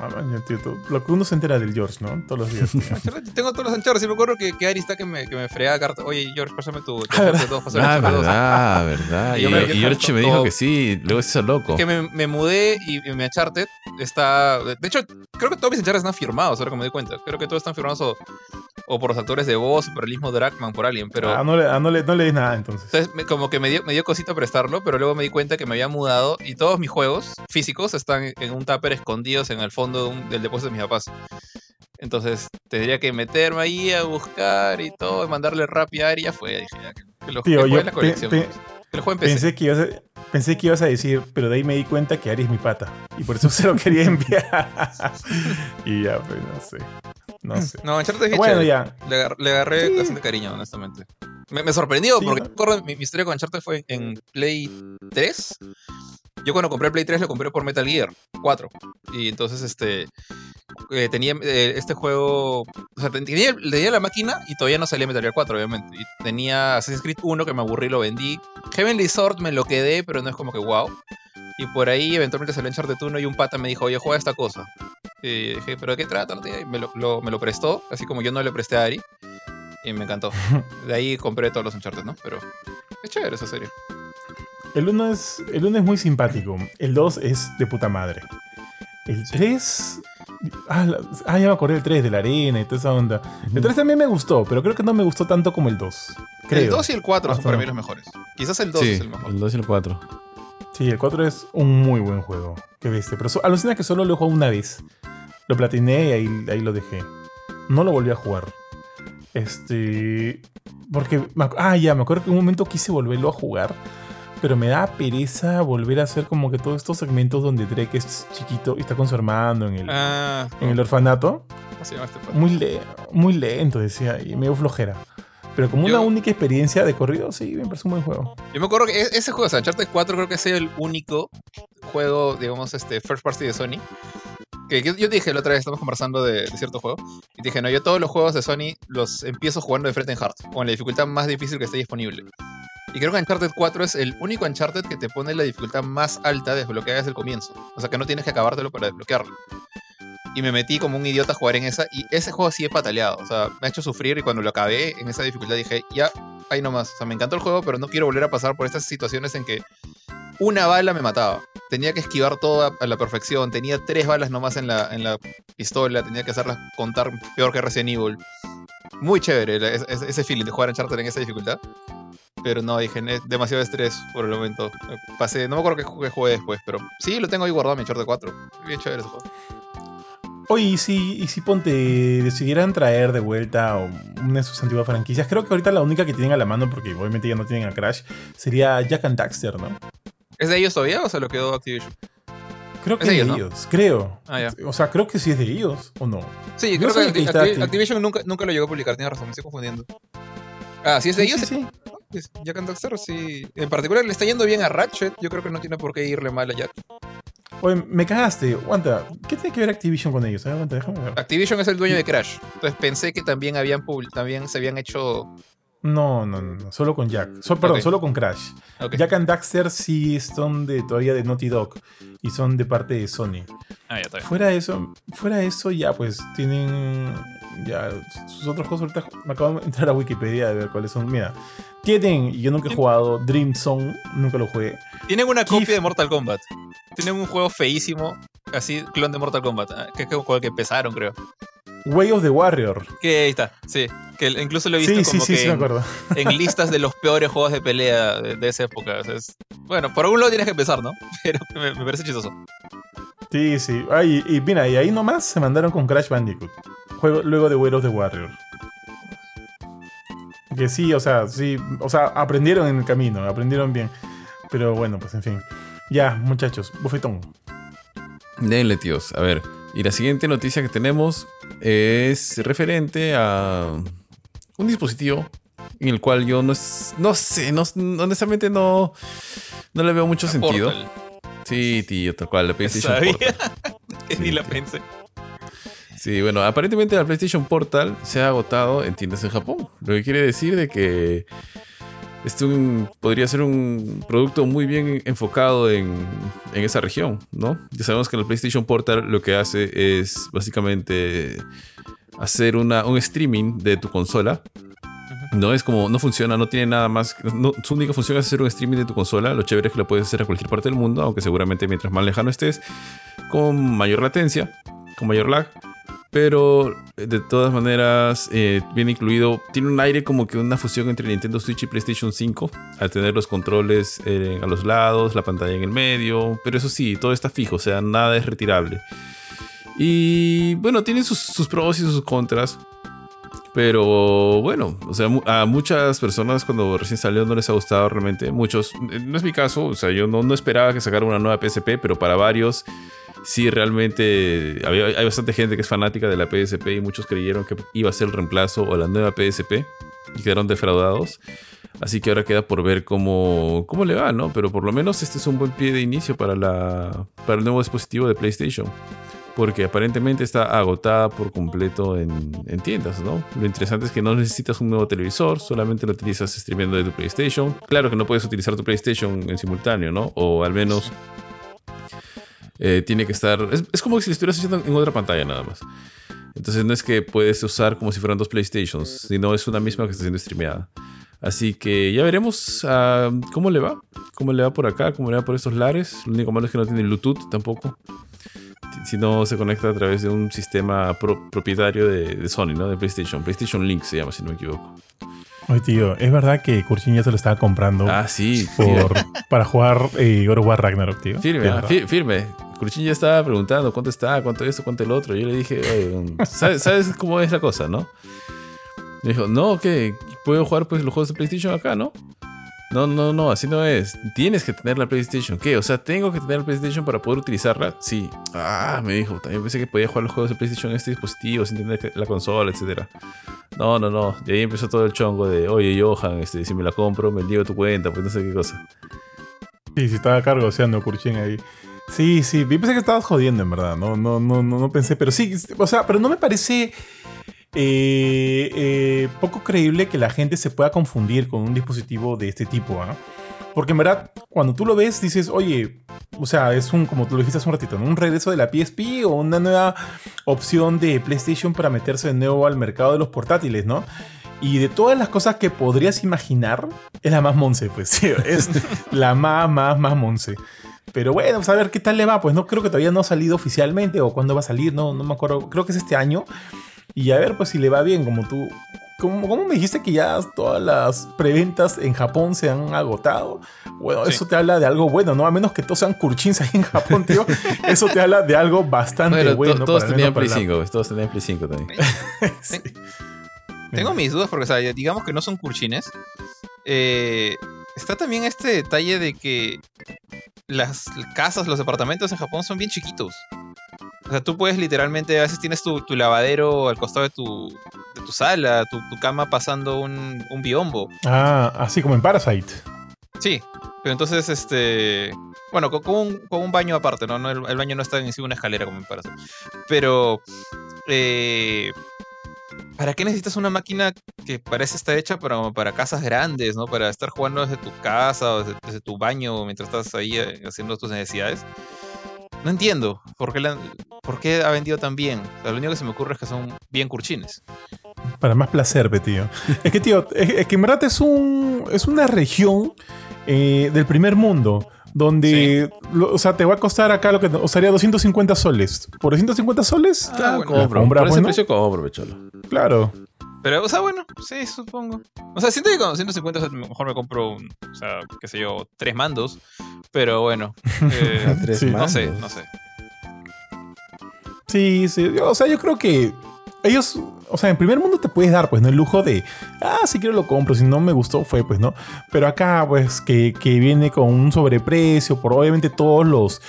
Ah, man, tío, todo, lo que uno se entera del George, ¿no? Todos los días. Tengo todos los Uncharted. Sí me acuerdo que, que Ari está que me, que me fregaba carta. Oye, George, pásame tu ah, verdad, dos, pásame ah, verdad, verdad. Y, y, me, y George me dijo todo. que sí. Luego se hizo loco. Que me, me mudé y, y mi Uncharted está... De hecho, creo que todos mis Uncharted están firmados, ahora que me doy cuenta. Creo que todos están firmados o, o por los actores de voz, por el mismo Dragman, por alguien, pero... Ah, no le, ah, no le, no le di nada, entonces. Entonces, me, como que me dio, me dio cosita prestarlo, pero luego me di cuenta que me había mudado y todos mis juegos físicos están en un tupper escondidos en el fondo de un, del depósito de mis papás. Entonces, tendría que meterme ahí a buscar y todo, y mandarle rap y Ari, ya fue, dije, ya, que, que lo Tío, que yo la colección. pe, pe, que lo en PC. pensé, que ibas a, pensé que ibas a decir, pero de ahí me di cuenta que Ari es mi pata. Y por eso se lo quería enviar. y ya, pues, no sé. No sé. No, Uncharted es Bueno, ya. Le, agar- le agarré Sí. bastante cariño, honestamente. Me, me sorprendió, Sí, porque mi, mi historia con Uncharted fue en Play 3. Yo cuando compré el Play 3 lo compré por Metal Gear 4. Y entonces este eh, tenía eh, este juego. O sea, ten- tenía, tenía la máquina y todavía no salía Metal Gear 4, obviamente. Y tenía Assassin's Creed 1 que me aburrí, lo vendí. Heavenly Sword me lo quedé, pero no es como que wow. Y por ahí eventualmente salió Uncharted 1 y un pata me dijo, oye, juega esta cosa. Y dije, ¿pero de qué trata? no tiene?". Y me lo, lo- me lo prestó, así como yo no le presté a Ari. Y me encantó. De ahí compré todos los Uncharted, ¿no? Pero es chévere esa serie. El 1 es, el uno es muy simpático. El 2 es de puta madre. El 3. Ah, la- ah, ya me acordé del 3 de la arena y toda esa onda. El 3 también me gustó, pero creo que no me gustó tanto como el 2. Creo. El 2 y el 4 son Hasta para mí los mejores. Quizás el 2 Sí, es el mejor. el 2 y el 4. Sí, el 4 es un muy buen juego. Qué bestia. Pero so- alucina que solo lo he jugado una vez. Lo platiné y ahí, ahí lo dejé. No lo volví a jugar. Este. Porque. Ah, ya, me acuerdo que en un momento quise volverlo a jugar. Pero me da pereza volver a hacer como que todos estos segmentos donde Drake es chiquito y está con su hermano en el, Ah, en el orfanato. ¿cómo se llama este? Muy, le- muy lento, decía, y medio flojera. Pero como una única experiencia de corrido, sí, me parece un buen juego. Yo me acuerdo que e- ese juego, o sea, Uncharted 4 creo que es el único juego, digamos, este, first party de Sony. Que yo, yo dije la otra vez, estamos conversando de, de cierto juego, y dije, no, yo todos los juegos de Sony los empiezo jugando de frente en hard, o en la dificultad más difícil que esté disponible. Y creo que Uncharted 4 es el único Uncharted que te pone la dificultad más alta desbloqueada desde el comienzo. O sea, que no tienes que acabártelo para desbloquearlo. Y me metí como un idiota a jugar en esa, y ese juego sí he pataleado. O sea, me ha hecho sufrir, y cuando lo acabé en esa dificultad dije, ya, ahí nomás. O sea, me encantó el juego, pero no quiero volver a pasar por estas situaciones en que una bala me mataba. Tenía que esquivar todo a, la perfección. Tenía tres balas nomás en la, en la pistola. Tenía que hacerlas contar peor que Resident Evil. Muy chévere ese, feeling de jugar en Uncharted en esa dificultad. Pero no, dije, "Ne- demasiado estrés por el momento. Pasé, no me acuerdo qué jugué, después, pero sí, lo tengo ahí guardado en mi Uncharted 4. Bien chévere ese juego. Oye, y si, y si ponte, decidieran traer de vuelta una de sus antiguas franquicias, creo que ahorita la única que tienen a la mano, porque obviamente ya no tienen a Crash, sería Jack and Daxter, ¿no? ¿Es de ellos todavía o se lo quedó Activision? Creo que Es de ellos, creo. Ah, ya. O sea, creo que sí es de ellos, ¿o no? Sí, Yo creo que Activ- Activision nunca, nunca lo llegó a publicar, tienes razón, me estoy confundiendo. Ah, si es de Sí, ellos, sí, sí. Jack and Daxter, sí. En particular le está yendo bien a Ratchet. Yo creo que no tiene por qué irle mal a Jack. Oye, me cagaste. Aguanta, ¿qué tiene que ver Activision con ellos? A ver, Aguanta, déjame ver. Activision es el dueño de Crash. Entonces pensé que también habían también se habían hecho. No, no, no, solo con Jack. So- perdón, solo con Crash. Ok. Jack and Daxter sí son de, todavía de Naughty Dog y son de parte de Sony. Ah, ya. Fuera de eso, fuera de eso ya pues tienen ya sus otros juegos ahorita me acabo de entrar a Wikipedia de ver cuáles son. Mira, tienen, yo nunca he jugado Dream Zone, nunca lo jugué. Tienen una Kif- copia de Mortal Kombat. Tienen un juego feísimo, así, clon de Mortal Kombat. ah, Que es con el que empezaron, creo. Way of the Warrior. Que ahí está, sí. Que incluso lo he visto Sí, como sí, que sí, en, en listas de los peores juegos de pelea de, de esa época. O sea, es- bueno, por algún lado tienes que empezar, ¿no? Pero me, me parece chistoso. Sí, sí. Ay, y, y mira, y ahí nomás se mandaron con Crash Bandicoot. Juego, luego de Way of the Warrior. Que sí, o sea, sí, o sea, aprendieron en el camino, aprendieron bien. Pero bueno, pues en fin. Ya, muchachos, bufetón. Denle, tíos. A ver. Y la siguiente noticia que tenemos es referente a un dispositivo en el cual yo no, es- no sé, no, honestamente no, no le veo mucho sentido. Portal. Sí, tío, tal cual, la PlayStation Sabía. Portal. Ni la tío. pensé. Sí, bueno, aparentemente la PlayStation Portal se ha agotado en tiendas en Japón. Lo que quiere decir de que esto un- podría ser un producto muy bien enfocado en, en esa región, ¿no? Ya sabemos que la PlayStation Portal lo que hace es básicamente hacer una, un streaming de tu consola. No es como, no funciona, no tiene nada más. su única función es hacer un streaming de tu consola. Lo chévere es que lo puedes hacer a cualquier parte del mundo, aunque seguramente mientras más lejano estés, con mayor latencia, con mayor lag. Pero de todas maneras, eh, viene incluido. Tiene un aire como que una fusión entre Nintendo Switch y PlayStation 5. Al tener los controles eh, a los lados, la pantalla en el medio. Pero eso sí, todo está fijo, o sea, nada es retirable. Y bueno, tiene sus pros y sus contras. Pero bueno, o sea, a muchas personas cuando recién salió no les ha gustado realmente. Muchos, eh, no es mi caso, o sea, yo no, no esperaba que sacara una nueva PSP, pero para varios sí realmente había, hay bastante gente que es fanática de la PSP y muchos creyeron que iba a ser el reemplazo o la nueva PSP. y quedaron defraudados. Así que ahora queda por ver cómo, cómo le va, ¿no? Pero por lo menos este es un buen pie de inicio para, la, para el nuevo dispositivo de PlayStation. Porque aparentemente está agotada por completo en, en tiendas, ¿no? Lo interesante es que no necesitas un nuevo televisor, solamente lo utilizas streameando de tu PlayStation. Claro que no puedes utilizar tu PlayStation en simultáneo, ¿no? O al menos eh, tiene que estar. Es, es, como si lo estuvieras haciendo en otra pantalla nada más. Entonces no es que puedes usar como si fueran dos PlayStations, sino es una misma que está siendo streameada. Así que ya veremos uh, cómo le va. Cómo le va por acá, cómo le va por estos lares. Lo único malo es que no tiene Bluetooth tampoco. Si no se conecta a través de un sistema pro propietario de, de, Sony, ¿no? De PlayStation. PlayStation Link se llama, si no me equivoco. Oye, tío, ¿es verdad que Kurchin ya se lo estaba comprando? Ah, sí. Por, para jugar eh, God of War Ragnarok, tío. Firme, ah, firme. Kurchin ya estaba preguntando cuánto está, cuánto esto, cuánto el otro. Yo le dije, ¿sabes, ¿sabes cómo es la cosa, no? Me dijo, no, ¿qué? ¿Puedo jugar pues los juegos de PlayStation acá, no? No, no, no, así no es. Tienes que tener la PlayStation. ¿Qué? O sea, ¿tengo que tener la PlayStation para poder utilizarla? Sí. Ah, me dijo. También pensé que podía jugar los juegos de PlayStation en este dispositivo sin tener la consola, etcétera. No, no, no. Y ahí empezó todo el chongo de, oye, Johan, este, si me la compro, me llevo tu cuenta, pues no sé qué cosa. Sí, sí, estaba cargoseando Kurchin ahí. Sí, sí, yo pensé que estabas jodiendo, en verdad. No, no, no, no, no pensé, pero sí, o sea, pero no me parece eh, eh, poco creíble que la gente se pueda confundir con un dispositivo de este tipo. ¿eh? Porque en verdad, cuando tú lo ves, dices, oye, o sea, es un, como tú lo dijiste hace un ratito, ¿no? un regreso de la PSP o una nueva opción de PlayStation para meterse de nuevo al mercado de los portátiles, ¿no? Y de todas las cosas que podrías imaginar, es la más monce, pues, sí, es la más, más, más monce. Pero bueno, pues a ver qué tal le va. Pues no creo que todavía no ha salido oficialmente o cuándo va a salir, no, no me acuerdo. Creo que es este año. Y a ver, pues si le va bien, como tú. ¿Cómo, cómo me dijiste que ya todas las preventas en Japón se han agotado? Bueno, sí. eso te habla de algo bueno, ¿no? A menos que todos sean kurchins ahí en Japón, tío. eso te habla de algo bastante bueno. bueno to todos tenían Play 5, todos tenían Play 5 también. sí. Tengo mis dudas porque, o sea, digamos que no son kurchines. Eh, está también este detalle de que las casas, los departamentos en Japón son bien chiquitos. O sea, tú puedes literalmente, a veces tienes tu, tu lavadero al costado de tu, de tu sala, tu, tu, cama pasando un, un biombo. Ah, así como en Parasite. Sí, pero entonces, este. Bueno, con, con, un, con un, baño aparte, ¿no? no el, el, baño no está en sí una escalera como en Parasite. Pero. Eh, ¿Para qué necesitas una máquina que parece estar hecha para, para casas grandes, ¿no? Para estar jugando desde tu casa o desde, desde tu baño mientras estás ahí eh, haciendo tus necesidades. No entiendo por qué, la, por qué ha vendido tan bien. O sea, lo único que se me ocurre es que son bien curchines. Para más placer, tío. es que, tío, es, es, que en verdad es, un, es una región eh, del primer mundo. Donde, sí. lo, o sea, te va a costar acá lo que costaría 250 soles. ¿Por 250 soles? Ah, bueno. compro. Compra, por ese precio compro. Claro. Pero, o sea, bueno, sí, supongo. O sea, siento que con 150 a lo mejor me compro, un, o sea, qué sé yo, tres mandos. Pero bueno. Eh, ¿Tres sí, mandos? No sé, no sé. Sí, sí. O sea, yo creo que ellos, o sea, en primer mundo te puedes dar, pues, ¿no? El lujo de, ah, si quiero lo compro, si no me gustó, fue, pues, ¿no? Pero acá, pues, que, que viene con un sobreprecio, por obviamente todos los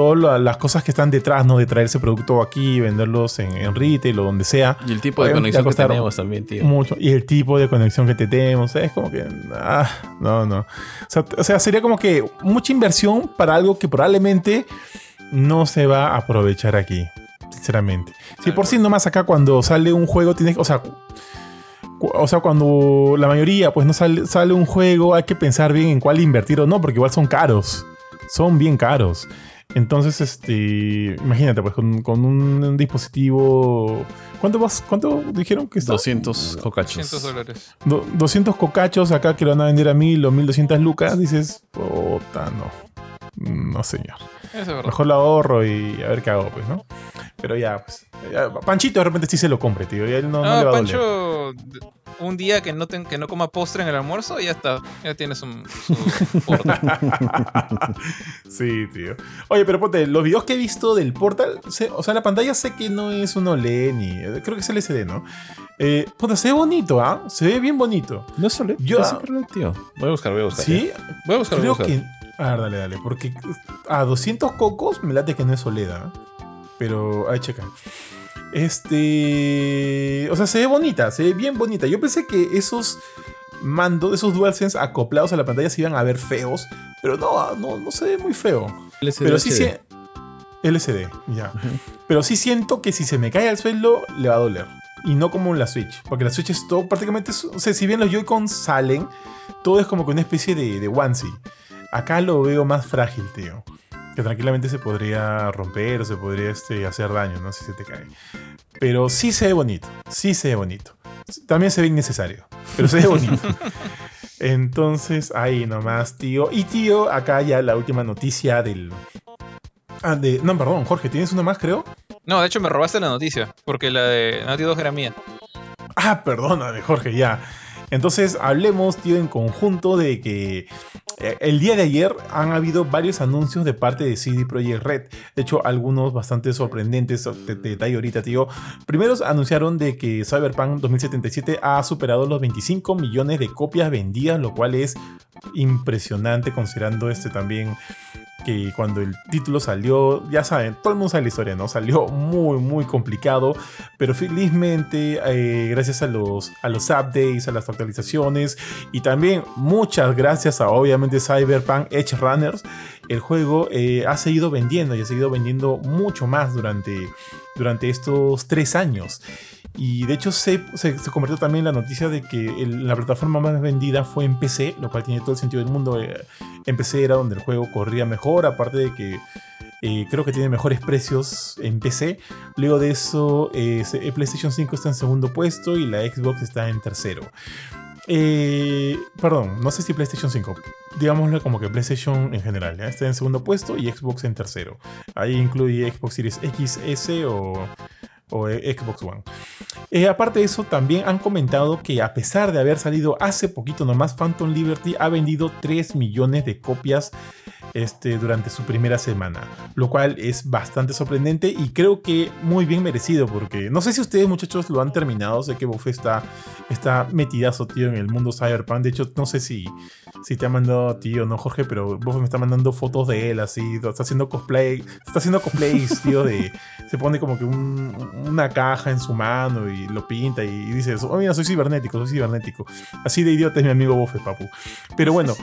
todas las cosas que están detrás, ¿no? De traer ese producto aquí, venderlos en, en retail o donde sea. Y el tipo de conexión que tenemos también, tío. Mucho. Y el tipo de conexión que tenemos. Es como que. Ah, no, no. O sea, o sea, sería como que mucha inversión para algo que probablemente no se va a aprovechar aquí. Sinceramente. Si por sí nomás acá cuando sale un juego tienes. O sea. O sea, cuando la mayoría, pues no sale, sale un juego, hay que pensar bien en cuál invertir o no, porque igual son caros. Son bien caros. Entonces, este, imagínate, pues con, con un, un, dispositivo. ¿Cuánto vas? ¿Cuánto dijeron que está? 200 cocachos. 200 dólares. Do, 200 cocachos acá que lo van a vender a 1000 o 1200 lucas. Dices, puta, no. No, señor. Es Mejor lo ahorro y a ver qué hago, pues, ¿no? Pero ya, pues. Ya, Panchito de repente sí se lo compre, tío. Y él no, no, no le va Pancho, a doler. un día que no, te, que no coma postre en el almuerzo, ya está. Ya tienes un, su portal. sí, tío. Oye, pero ponte, los videos que he visto del portal, se, o sea, la pantalla sé que no es un OLED ni. Creo que es LCD, ¿no? Eh, ponte, se ve bonito, ¿ah? ¿eh? Se ve bien bonito. No es OLED. Yo, es OLED, tío. Voy a buscar, voy a buscar. ¿Sí? Voy a buscar, Creo voy a buscar. que. A ver, dale, dale. Porque a 200 cocos me late que no es OLED, ¿eh? Pero, ahí checa. Este. O sea, se ve bonita, se ve bien bonita. Yo pensé que esos mandos, esos DualSense acoplados a la pantalla se iban a ver feos, pero no, no, no se ve muy feo. LCD, pero sí. LCD, ya. Pero sí siento que si se me cae al suelo, le va a doler. Y no como en la Switch. Porque la Switch es todo prácticamente. O sea, si bien los Joy-Con salen, todo es como que una especie de, de onesie. Acá lo veo más frágil, tío. Que tranquilamente se podría romper o se podría este, hacer daño, ¿no? Si se te cae. Pero sí se ve bonito. Sí se ve bonito. También se ve innecesario. Pero se ve bonito. Entonces, ahí nomás, tío. Y tío, acá ya la última noticia del. Ah, de. No, perdón, Jorge, ¿tienes una más, creo? No, de hecho me robaste la noticia, porque la de Naughty Dog era mía. Ah, perdóname, Jorge, ya. Entonces, hablemos, tío, en conjunto de que eh, el día de ayer han habido varios anuncios de parte de CD Projekt Red. De hecho, algunos bastante sorprendentes. Te, detallo ahorita, tío. Primero anunciaron de que Cyberpunk 2077 ha superado los 25 millones de copias vendidas, lo cual es impresionante considerando este también que cuando el título salió, ya saben, todo el mundo sabe la historia, ¿no? Salió muy, muy complicado, pero felizmente, eh, gracias a los, a los updates, a las actualizaciones y también muchas gracias a obviamente Cyberpunk Edge Runners, el juego eh, ha seguido vendiendo y ha seguido vendiendo mucho más durante, durante estos tres años. Y de hecho se, se, convirtió también la noticia de que la plataforma más vendida fue en PC, lo cual tiene todo el sentido del mundo. eh, en PC era donde el juego corría mejor, aparte de que eh, creo que tiene mejores precios en PC. Luego de eso, eh, PlayStation 5 está en segundo puesto y la Xbox está en tercero. Eh, perdón, no sé si PlayStation 5, digámoslo como que PlayStation en general, ¿ya? está en segundo puesto y Xbox en tercero. Ahí incluye Xbox Series XS o, o eh, Xbox One. Eh, aparte de eso, también han comentado que a pesar de haber salido hace poquito nomás, Phantom Liberty ha vendido 3 millones de copias este, durante su primera semana, lo cual es bastante sorprendente y creo que muy bien merecido, porque no sé si ustedes muchachos lo han terminado, sé que Buffet está, está metidazo, tío, en el mundo Cyberpunk, de hecho no sé si, si te ha mandado a ti o no, Jorge, pero Buffet me está mandando fotos de él, así, está haciendo cosplay, está haciendo cosplays, tío, de, se pone como que un- una caja en su mano y lo pinta y dice, oh mira, soy cibernético, soy cibernético, así de idiota es mi amigo Buffet, papu, pero bueno,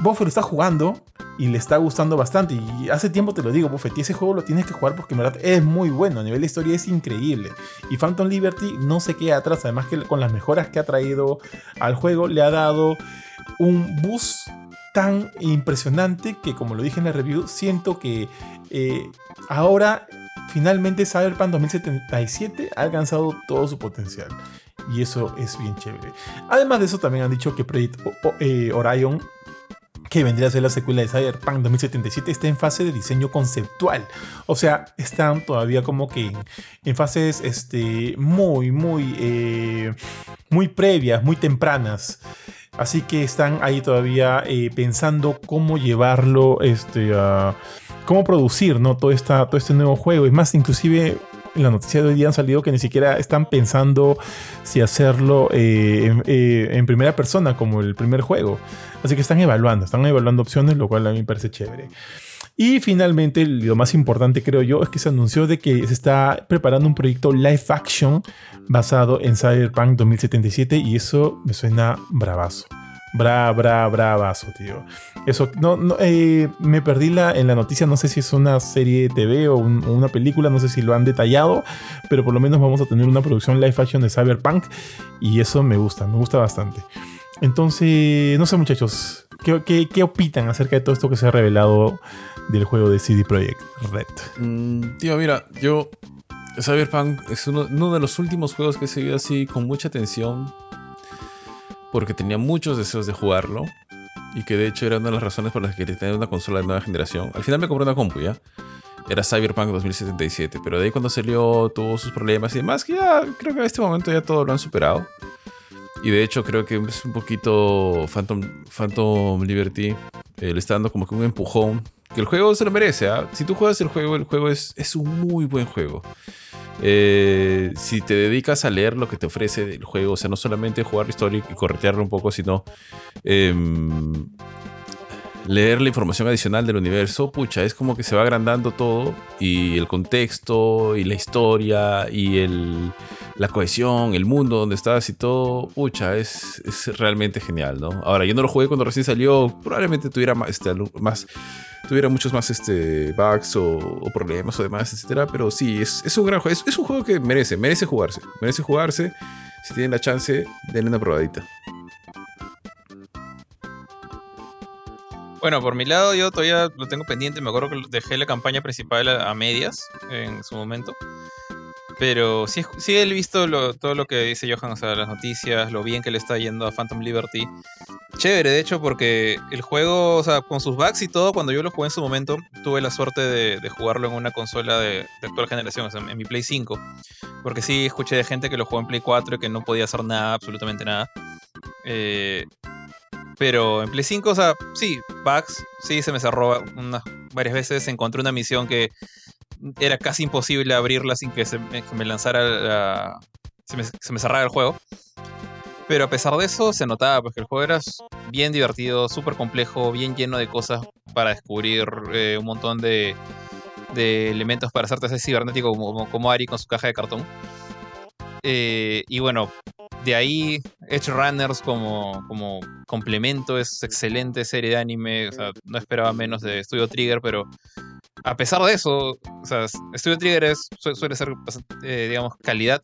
Buffet lo está jugando y le está gustando bastante. Y hace tiempo te lo digo, Buffet, y ese juego lo tienes que jugar porque en verdad es muy bueno. A nivel de historia es increíble. Y Phantom Liberty no se queda atrás. Además que con las mejoras que ha traído al juego le ha dado un boost tan impresionante que como lo dije en la review, siento que eh, ahora finalmente Cyberpunk 2077 ha alcanzado todo su potencial. Y eso es bien chévere. Además de eso también han dicho que Project eh, Orion que vendría a ser la secuela de Cyberpunk 2077, está en fase de diseño conceptual. O sea, están todavía como que en, fases este, muy, muy, eh, muy previas, muy tempranas. Así que están ahí todavía eh, pensando cómo llevarlo, este, cómo producir ¿no? todo, esta, todo este nuevo juego. Es más, inclusive en la noticia de hoy han salido que ni siquiera están pensando si hacerlo eh, en, eh, en primera persona como el primer juego. Así que están evaluando, están evaluando opciones, lo cual a mí me parece chévere. Y finalmente, lo más importante creo yo es que se anunció de que se está preparando un proyecto live action basado en Cyberpunk 2077 y eso me suena bravazo. Bra, bra, bravazo, tío. Eso, no, no, eh, me perdí la, en la noticia, no sé si es una serie de TV o, un- o una película, no sé si lo han detallado, pero por lo menos vamos a tener una producción live action de Cyberpunk y eso me gusta, me gusta bastante. Entonces, no sé muchachos, ¿qué, qué, qué opinan acerca de todo esto que se ha revelado del juego de CD Projekt Red? Mm, tío, mira, yo. Cyberpunk es uno, uno de los últimos juegos que he seguido así con mucha atención. Porque tenía muchos deseos de jugarlo. Y que de hecho era una de las razones por las que quería tener una consola de nueva generación. Al final me compré una compu ya. Era Cyberpunk 2077. Pero de ahí cuando salió tuvo sus problemas y demás. Que ya creo que en este momento ya todo lo han superado. Y de hecho creo que es un poquito Phantom, Phantom Liberty. eh, le está dando como que un empujón. Que el juego se lo merece. ¿ah? Si tú juegas el juego, el juego es, es un muy buen juego. Eh, si te dedicas a leer lo que te ofrece el juego, o sea, no solamente jugar la historia y corretearlo un poco, sino em, leer la información adicional del universo, pucha, es como que se va agrandando todo y el contexto y la historia y el, la cohesión, el mundo donde estás y todo, pucha, es, es realmente genial, ¿no? Ahora, yo no lo jugué cuando recién salió, probablemente tuviera más, este, más tuviera muchos más este, bugs o, problemas o demás, etcétera, pero sí, es, es un gran juego, es, un juego que merece, merece jugarse, merece jugarse, si tienen la chance, denle una probadita. Bueno, por mi lado yo todavía lo tengo pendiente, me acuerdo que dejé la campaña principal a, medias en su momento. Pero sí, sí he visto todo lo que dice Johan, o sea, las noticias, lo bien que le está yendo a Phantom Liberty. Chévere, de hecho, porque el juego, o sea, con sus bugs y todo, cuando yo lo jugué en su momento, tuve la suerte de, jugarlo en una consola de, actual generación, o sea, en mi Play 5. Porque sí escuché de gente que lo jugó en Play 4 y que no podía hacer nada, absolutamente nada. Eh, pero en Play 5, o sea, sí, bugs, sí, se me cerró unas, varias veces. Encontré una misión que era casi imposible abrirla sin que se me, lanzara se, me, cerrara el juego. Pero a pesar de eso, se notaba pues, que el juego era bien divertido, súper complejo, bien lleno de cosas para descubrir, eh, un montón de, elementos para hacerte ese cibernético como, como, Ari con su caja de cartón. Eh, y bueno, de ahí Edge Runners como, como complemento es excelente serie de anime. O sea, no esperaba menos de Studio Trigger, pero a pesar de eso, o sea, Studio Trigger es, suele ser, eh, digamos, calidad.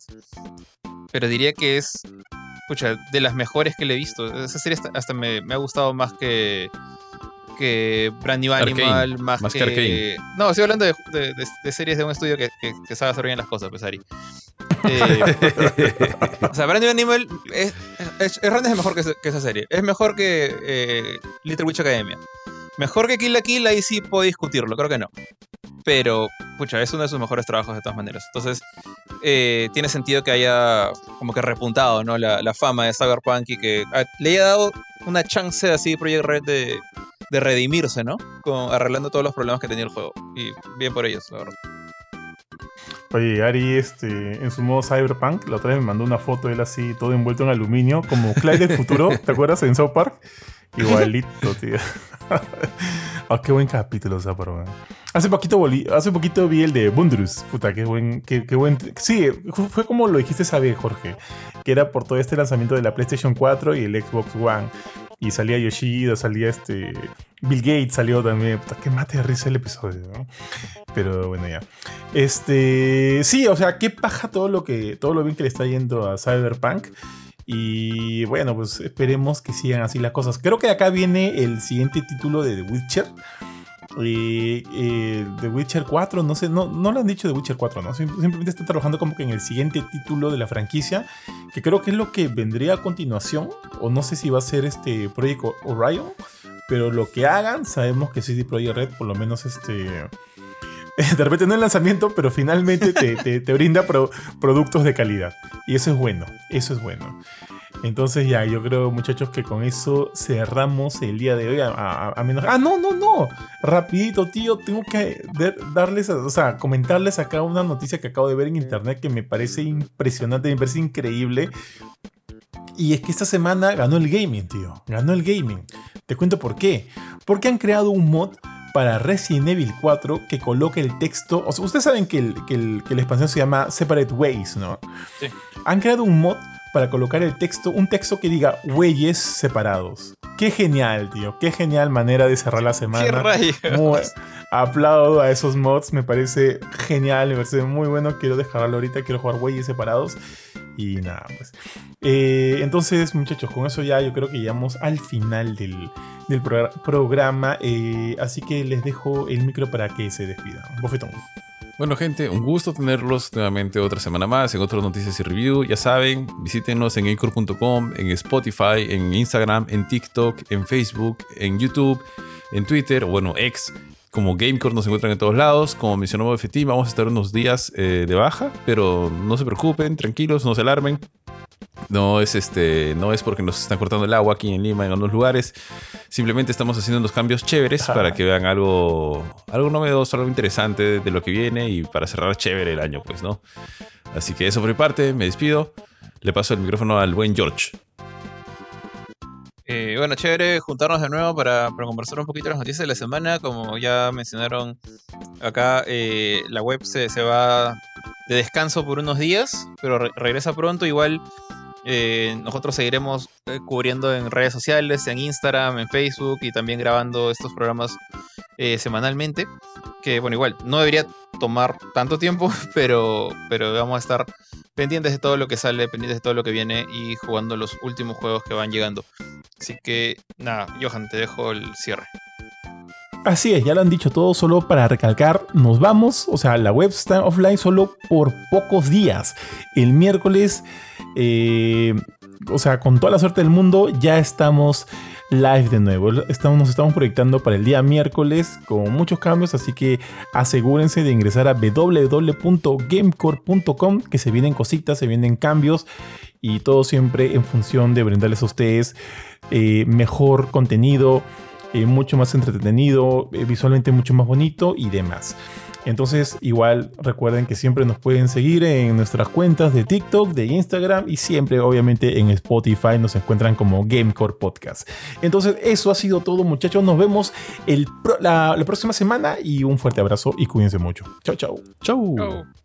Pero diría que es, escucha, de las mejores que le he visto. Esa serie hasta, me, ha gustado más que, que Brand New Animal, más, que... No, estoy hablando de, series de un estudio que, sabe hacer bien las cosas, pues Ari. Eh, o sea, Brand New Animal es, es, es, mejor que, esa serie. Es mejor que eh, Little Witch Academia. Mejor que Kill la Kill, ahí sí puedo discutirlo, creo que no. Pero, pucha, es uno de sus mejores trabajos de todas maneras. Entonces, eh, tiene sentido que haya como que repuntado, ¿no? La, fama de Cyberpunk y que le haya dado una chance así Project Red de, de redimirse, ¿no? Con, arreglando todos los problemas que tenía el juego. Y bien por ellos, la verdad. Oye, Ari, este, en su modo Cyberpunk, la otra vez me mandó una foto de él así, todo envuelto en aluminio, como Clyde del futuro, ¿te acuerdas? En South Park. Igualito, tío. oh, qué buen capítulo, o sea, pero, Hace poquito, hace poquito vi el de Bundrus. Puta, qué buen, qué, qué, buen. Sí, fue como lo dijiste saber, Jorge. Que era por todo este lanzamiento de la PlayStation 4 y el Xbox One. Y salía Yoshida, salía este. Bill Gates salió también. Puta, qué mate de risa el episodio, ¿no? Pero bueno, ya. Este. Sí, o sea, qué paja todo lo que. Todo lo bien que le está yendo a Cyberpunk. Y bueno, pues esperemos que sigan así las cosas. Creo que acá viene el siguiente título de The Witcher. Y, The Witcher 4, no sé, no, no lo han dicho The Witcher 4, ¿no? Simplemente está trabajando como que en el siguiente título de la franquicia, que creo que es lo que vendría a continuación, o no sé si va a ser este Project Orion, pero lo que hagan, sabemos que CD Projekt Red por lo menos este de repente no el lanzamiento, pero finalmente te, te, brinda productos de calidad. Y eso es bueno, eso es bueno. Entonces ya, yo creo muchachos que con eso cerramos el día de hoy. A, menos... Ah, no, no, no. Rapidito, tío, tengo que darles, o sea, comentarles acá una noticia que acabo de ver en internet que me parece impresionante, me parece increíble. Y es que esta semana ganó el gaming, tío. Ganó el gaming. Te cuento por qué. Porque han creado un mod para Resident Evil 4 que coloque el texto. O sea, ustedes saben que, el, que, la expansión se llama Separate Ways, ¿no? Sí. Han creado un mod para colocar el texto, un texto que diga Weyes separados. Qué genial, tío. Qué genial manera de cerrar la semana. Muy, aplaudo a esos mods. Me parece genial. Me parece muy bueno. Quiero dejarlo ahorita. Quiero jugar Weyes separados. Y nada, pues. Eh, entonces, muchachos, con eso ya yo creo que llegamos al final del, programa. Eh, así que les dejo el micro para que se despidan. Bofetón. Bueno, gente, un gusto tenerlos nuevamente otra semana más en otras noticias y review. Ya saben, visítenos en anchor.com, en Spotify, en Instagram, en TikTok, en Facebook, en YouTube, en Twitter, o bueno, ex como Gamecore nos encuentran en todos lados. Como mencionó FT, vamos a estar unos días eh, de baja, pero no se preocupen, tranquilos, no se alarmen. No es este, no es porque nos están cortando el agua aquí en Lima en algunos lugares. Simplemente estamos haciendo unos cambios chéveres para que vean algo, algo novedoso, algo interesante de lo que viene y para cerrar chévere el año, pues, ¿no? Así que eso por mi parte, me despido. Le paso el micrófono al buen George. Eh, bueno, chévere juntarnos de nuevo para, para, conversar un poquito las noticias de la semana. Como ya mencionaron acá, eh, la web se, se, va de descanso por unos días, pero re regresa pronto. Igual eh, nosotros seguiremos cubriendo en redes sociales, en Instagram, en Facebook y también grabando estos programas semanalmente. Que bueno, igual no debería tomar tanto tiempo, pero, pero vamos a estar pendientes de todo lo que sale, pendientes de todo lo que viene y jugando los últimos juegos que van llegando. Así que nada, Johan, te dejo el cierre. Así es, ya lo han dicho todo, solo para recalcar, nos vamos, o sea, la web está offline solo por pocos días. El miércoles, eh, o sea, con toda la suerte del mundo, ya estamos live de nuevo. Estamos, nos estamos proyectando para el día miércoles con muchos cambios, así que asegúrense de ingresar a www.gamecore.com, que se vienen cositas, se vienen cambios y todo siempre en función de brindarles a ustedes eh, mejor contenido eh, mucho más entretenido, eh, visualmente mucho más bonito y demás. Entonces, igual recuerden que siempre nos pueden seguir en nuestras cuentas de TikTok, de Instagram y siempre, obviamente, en Spotify nos encuentran como Gamecore Podcast. Entonces, eso ha sido todo, muchachos. Nos vemos el la, la próxima semana y un fuerte abrazo y cuídense mucho. Chau, chau. Chau. chau.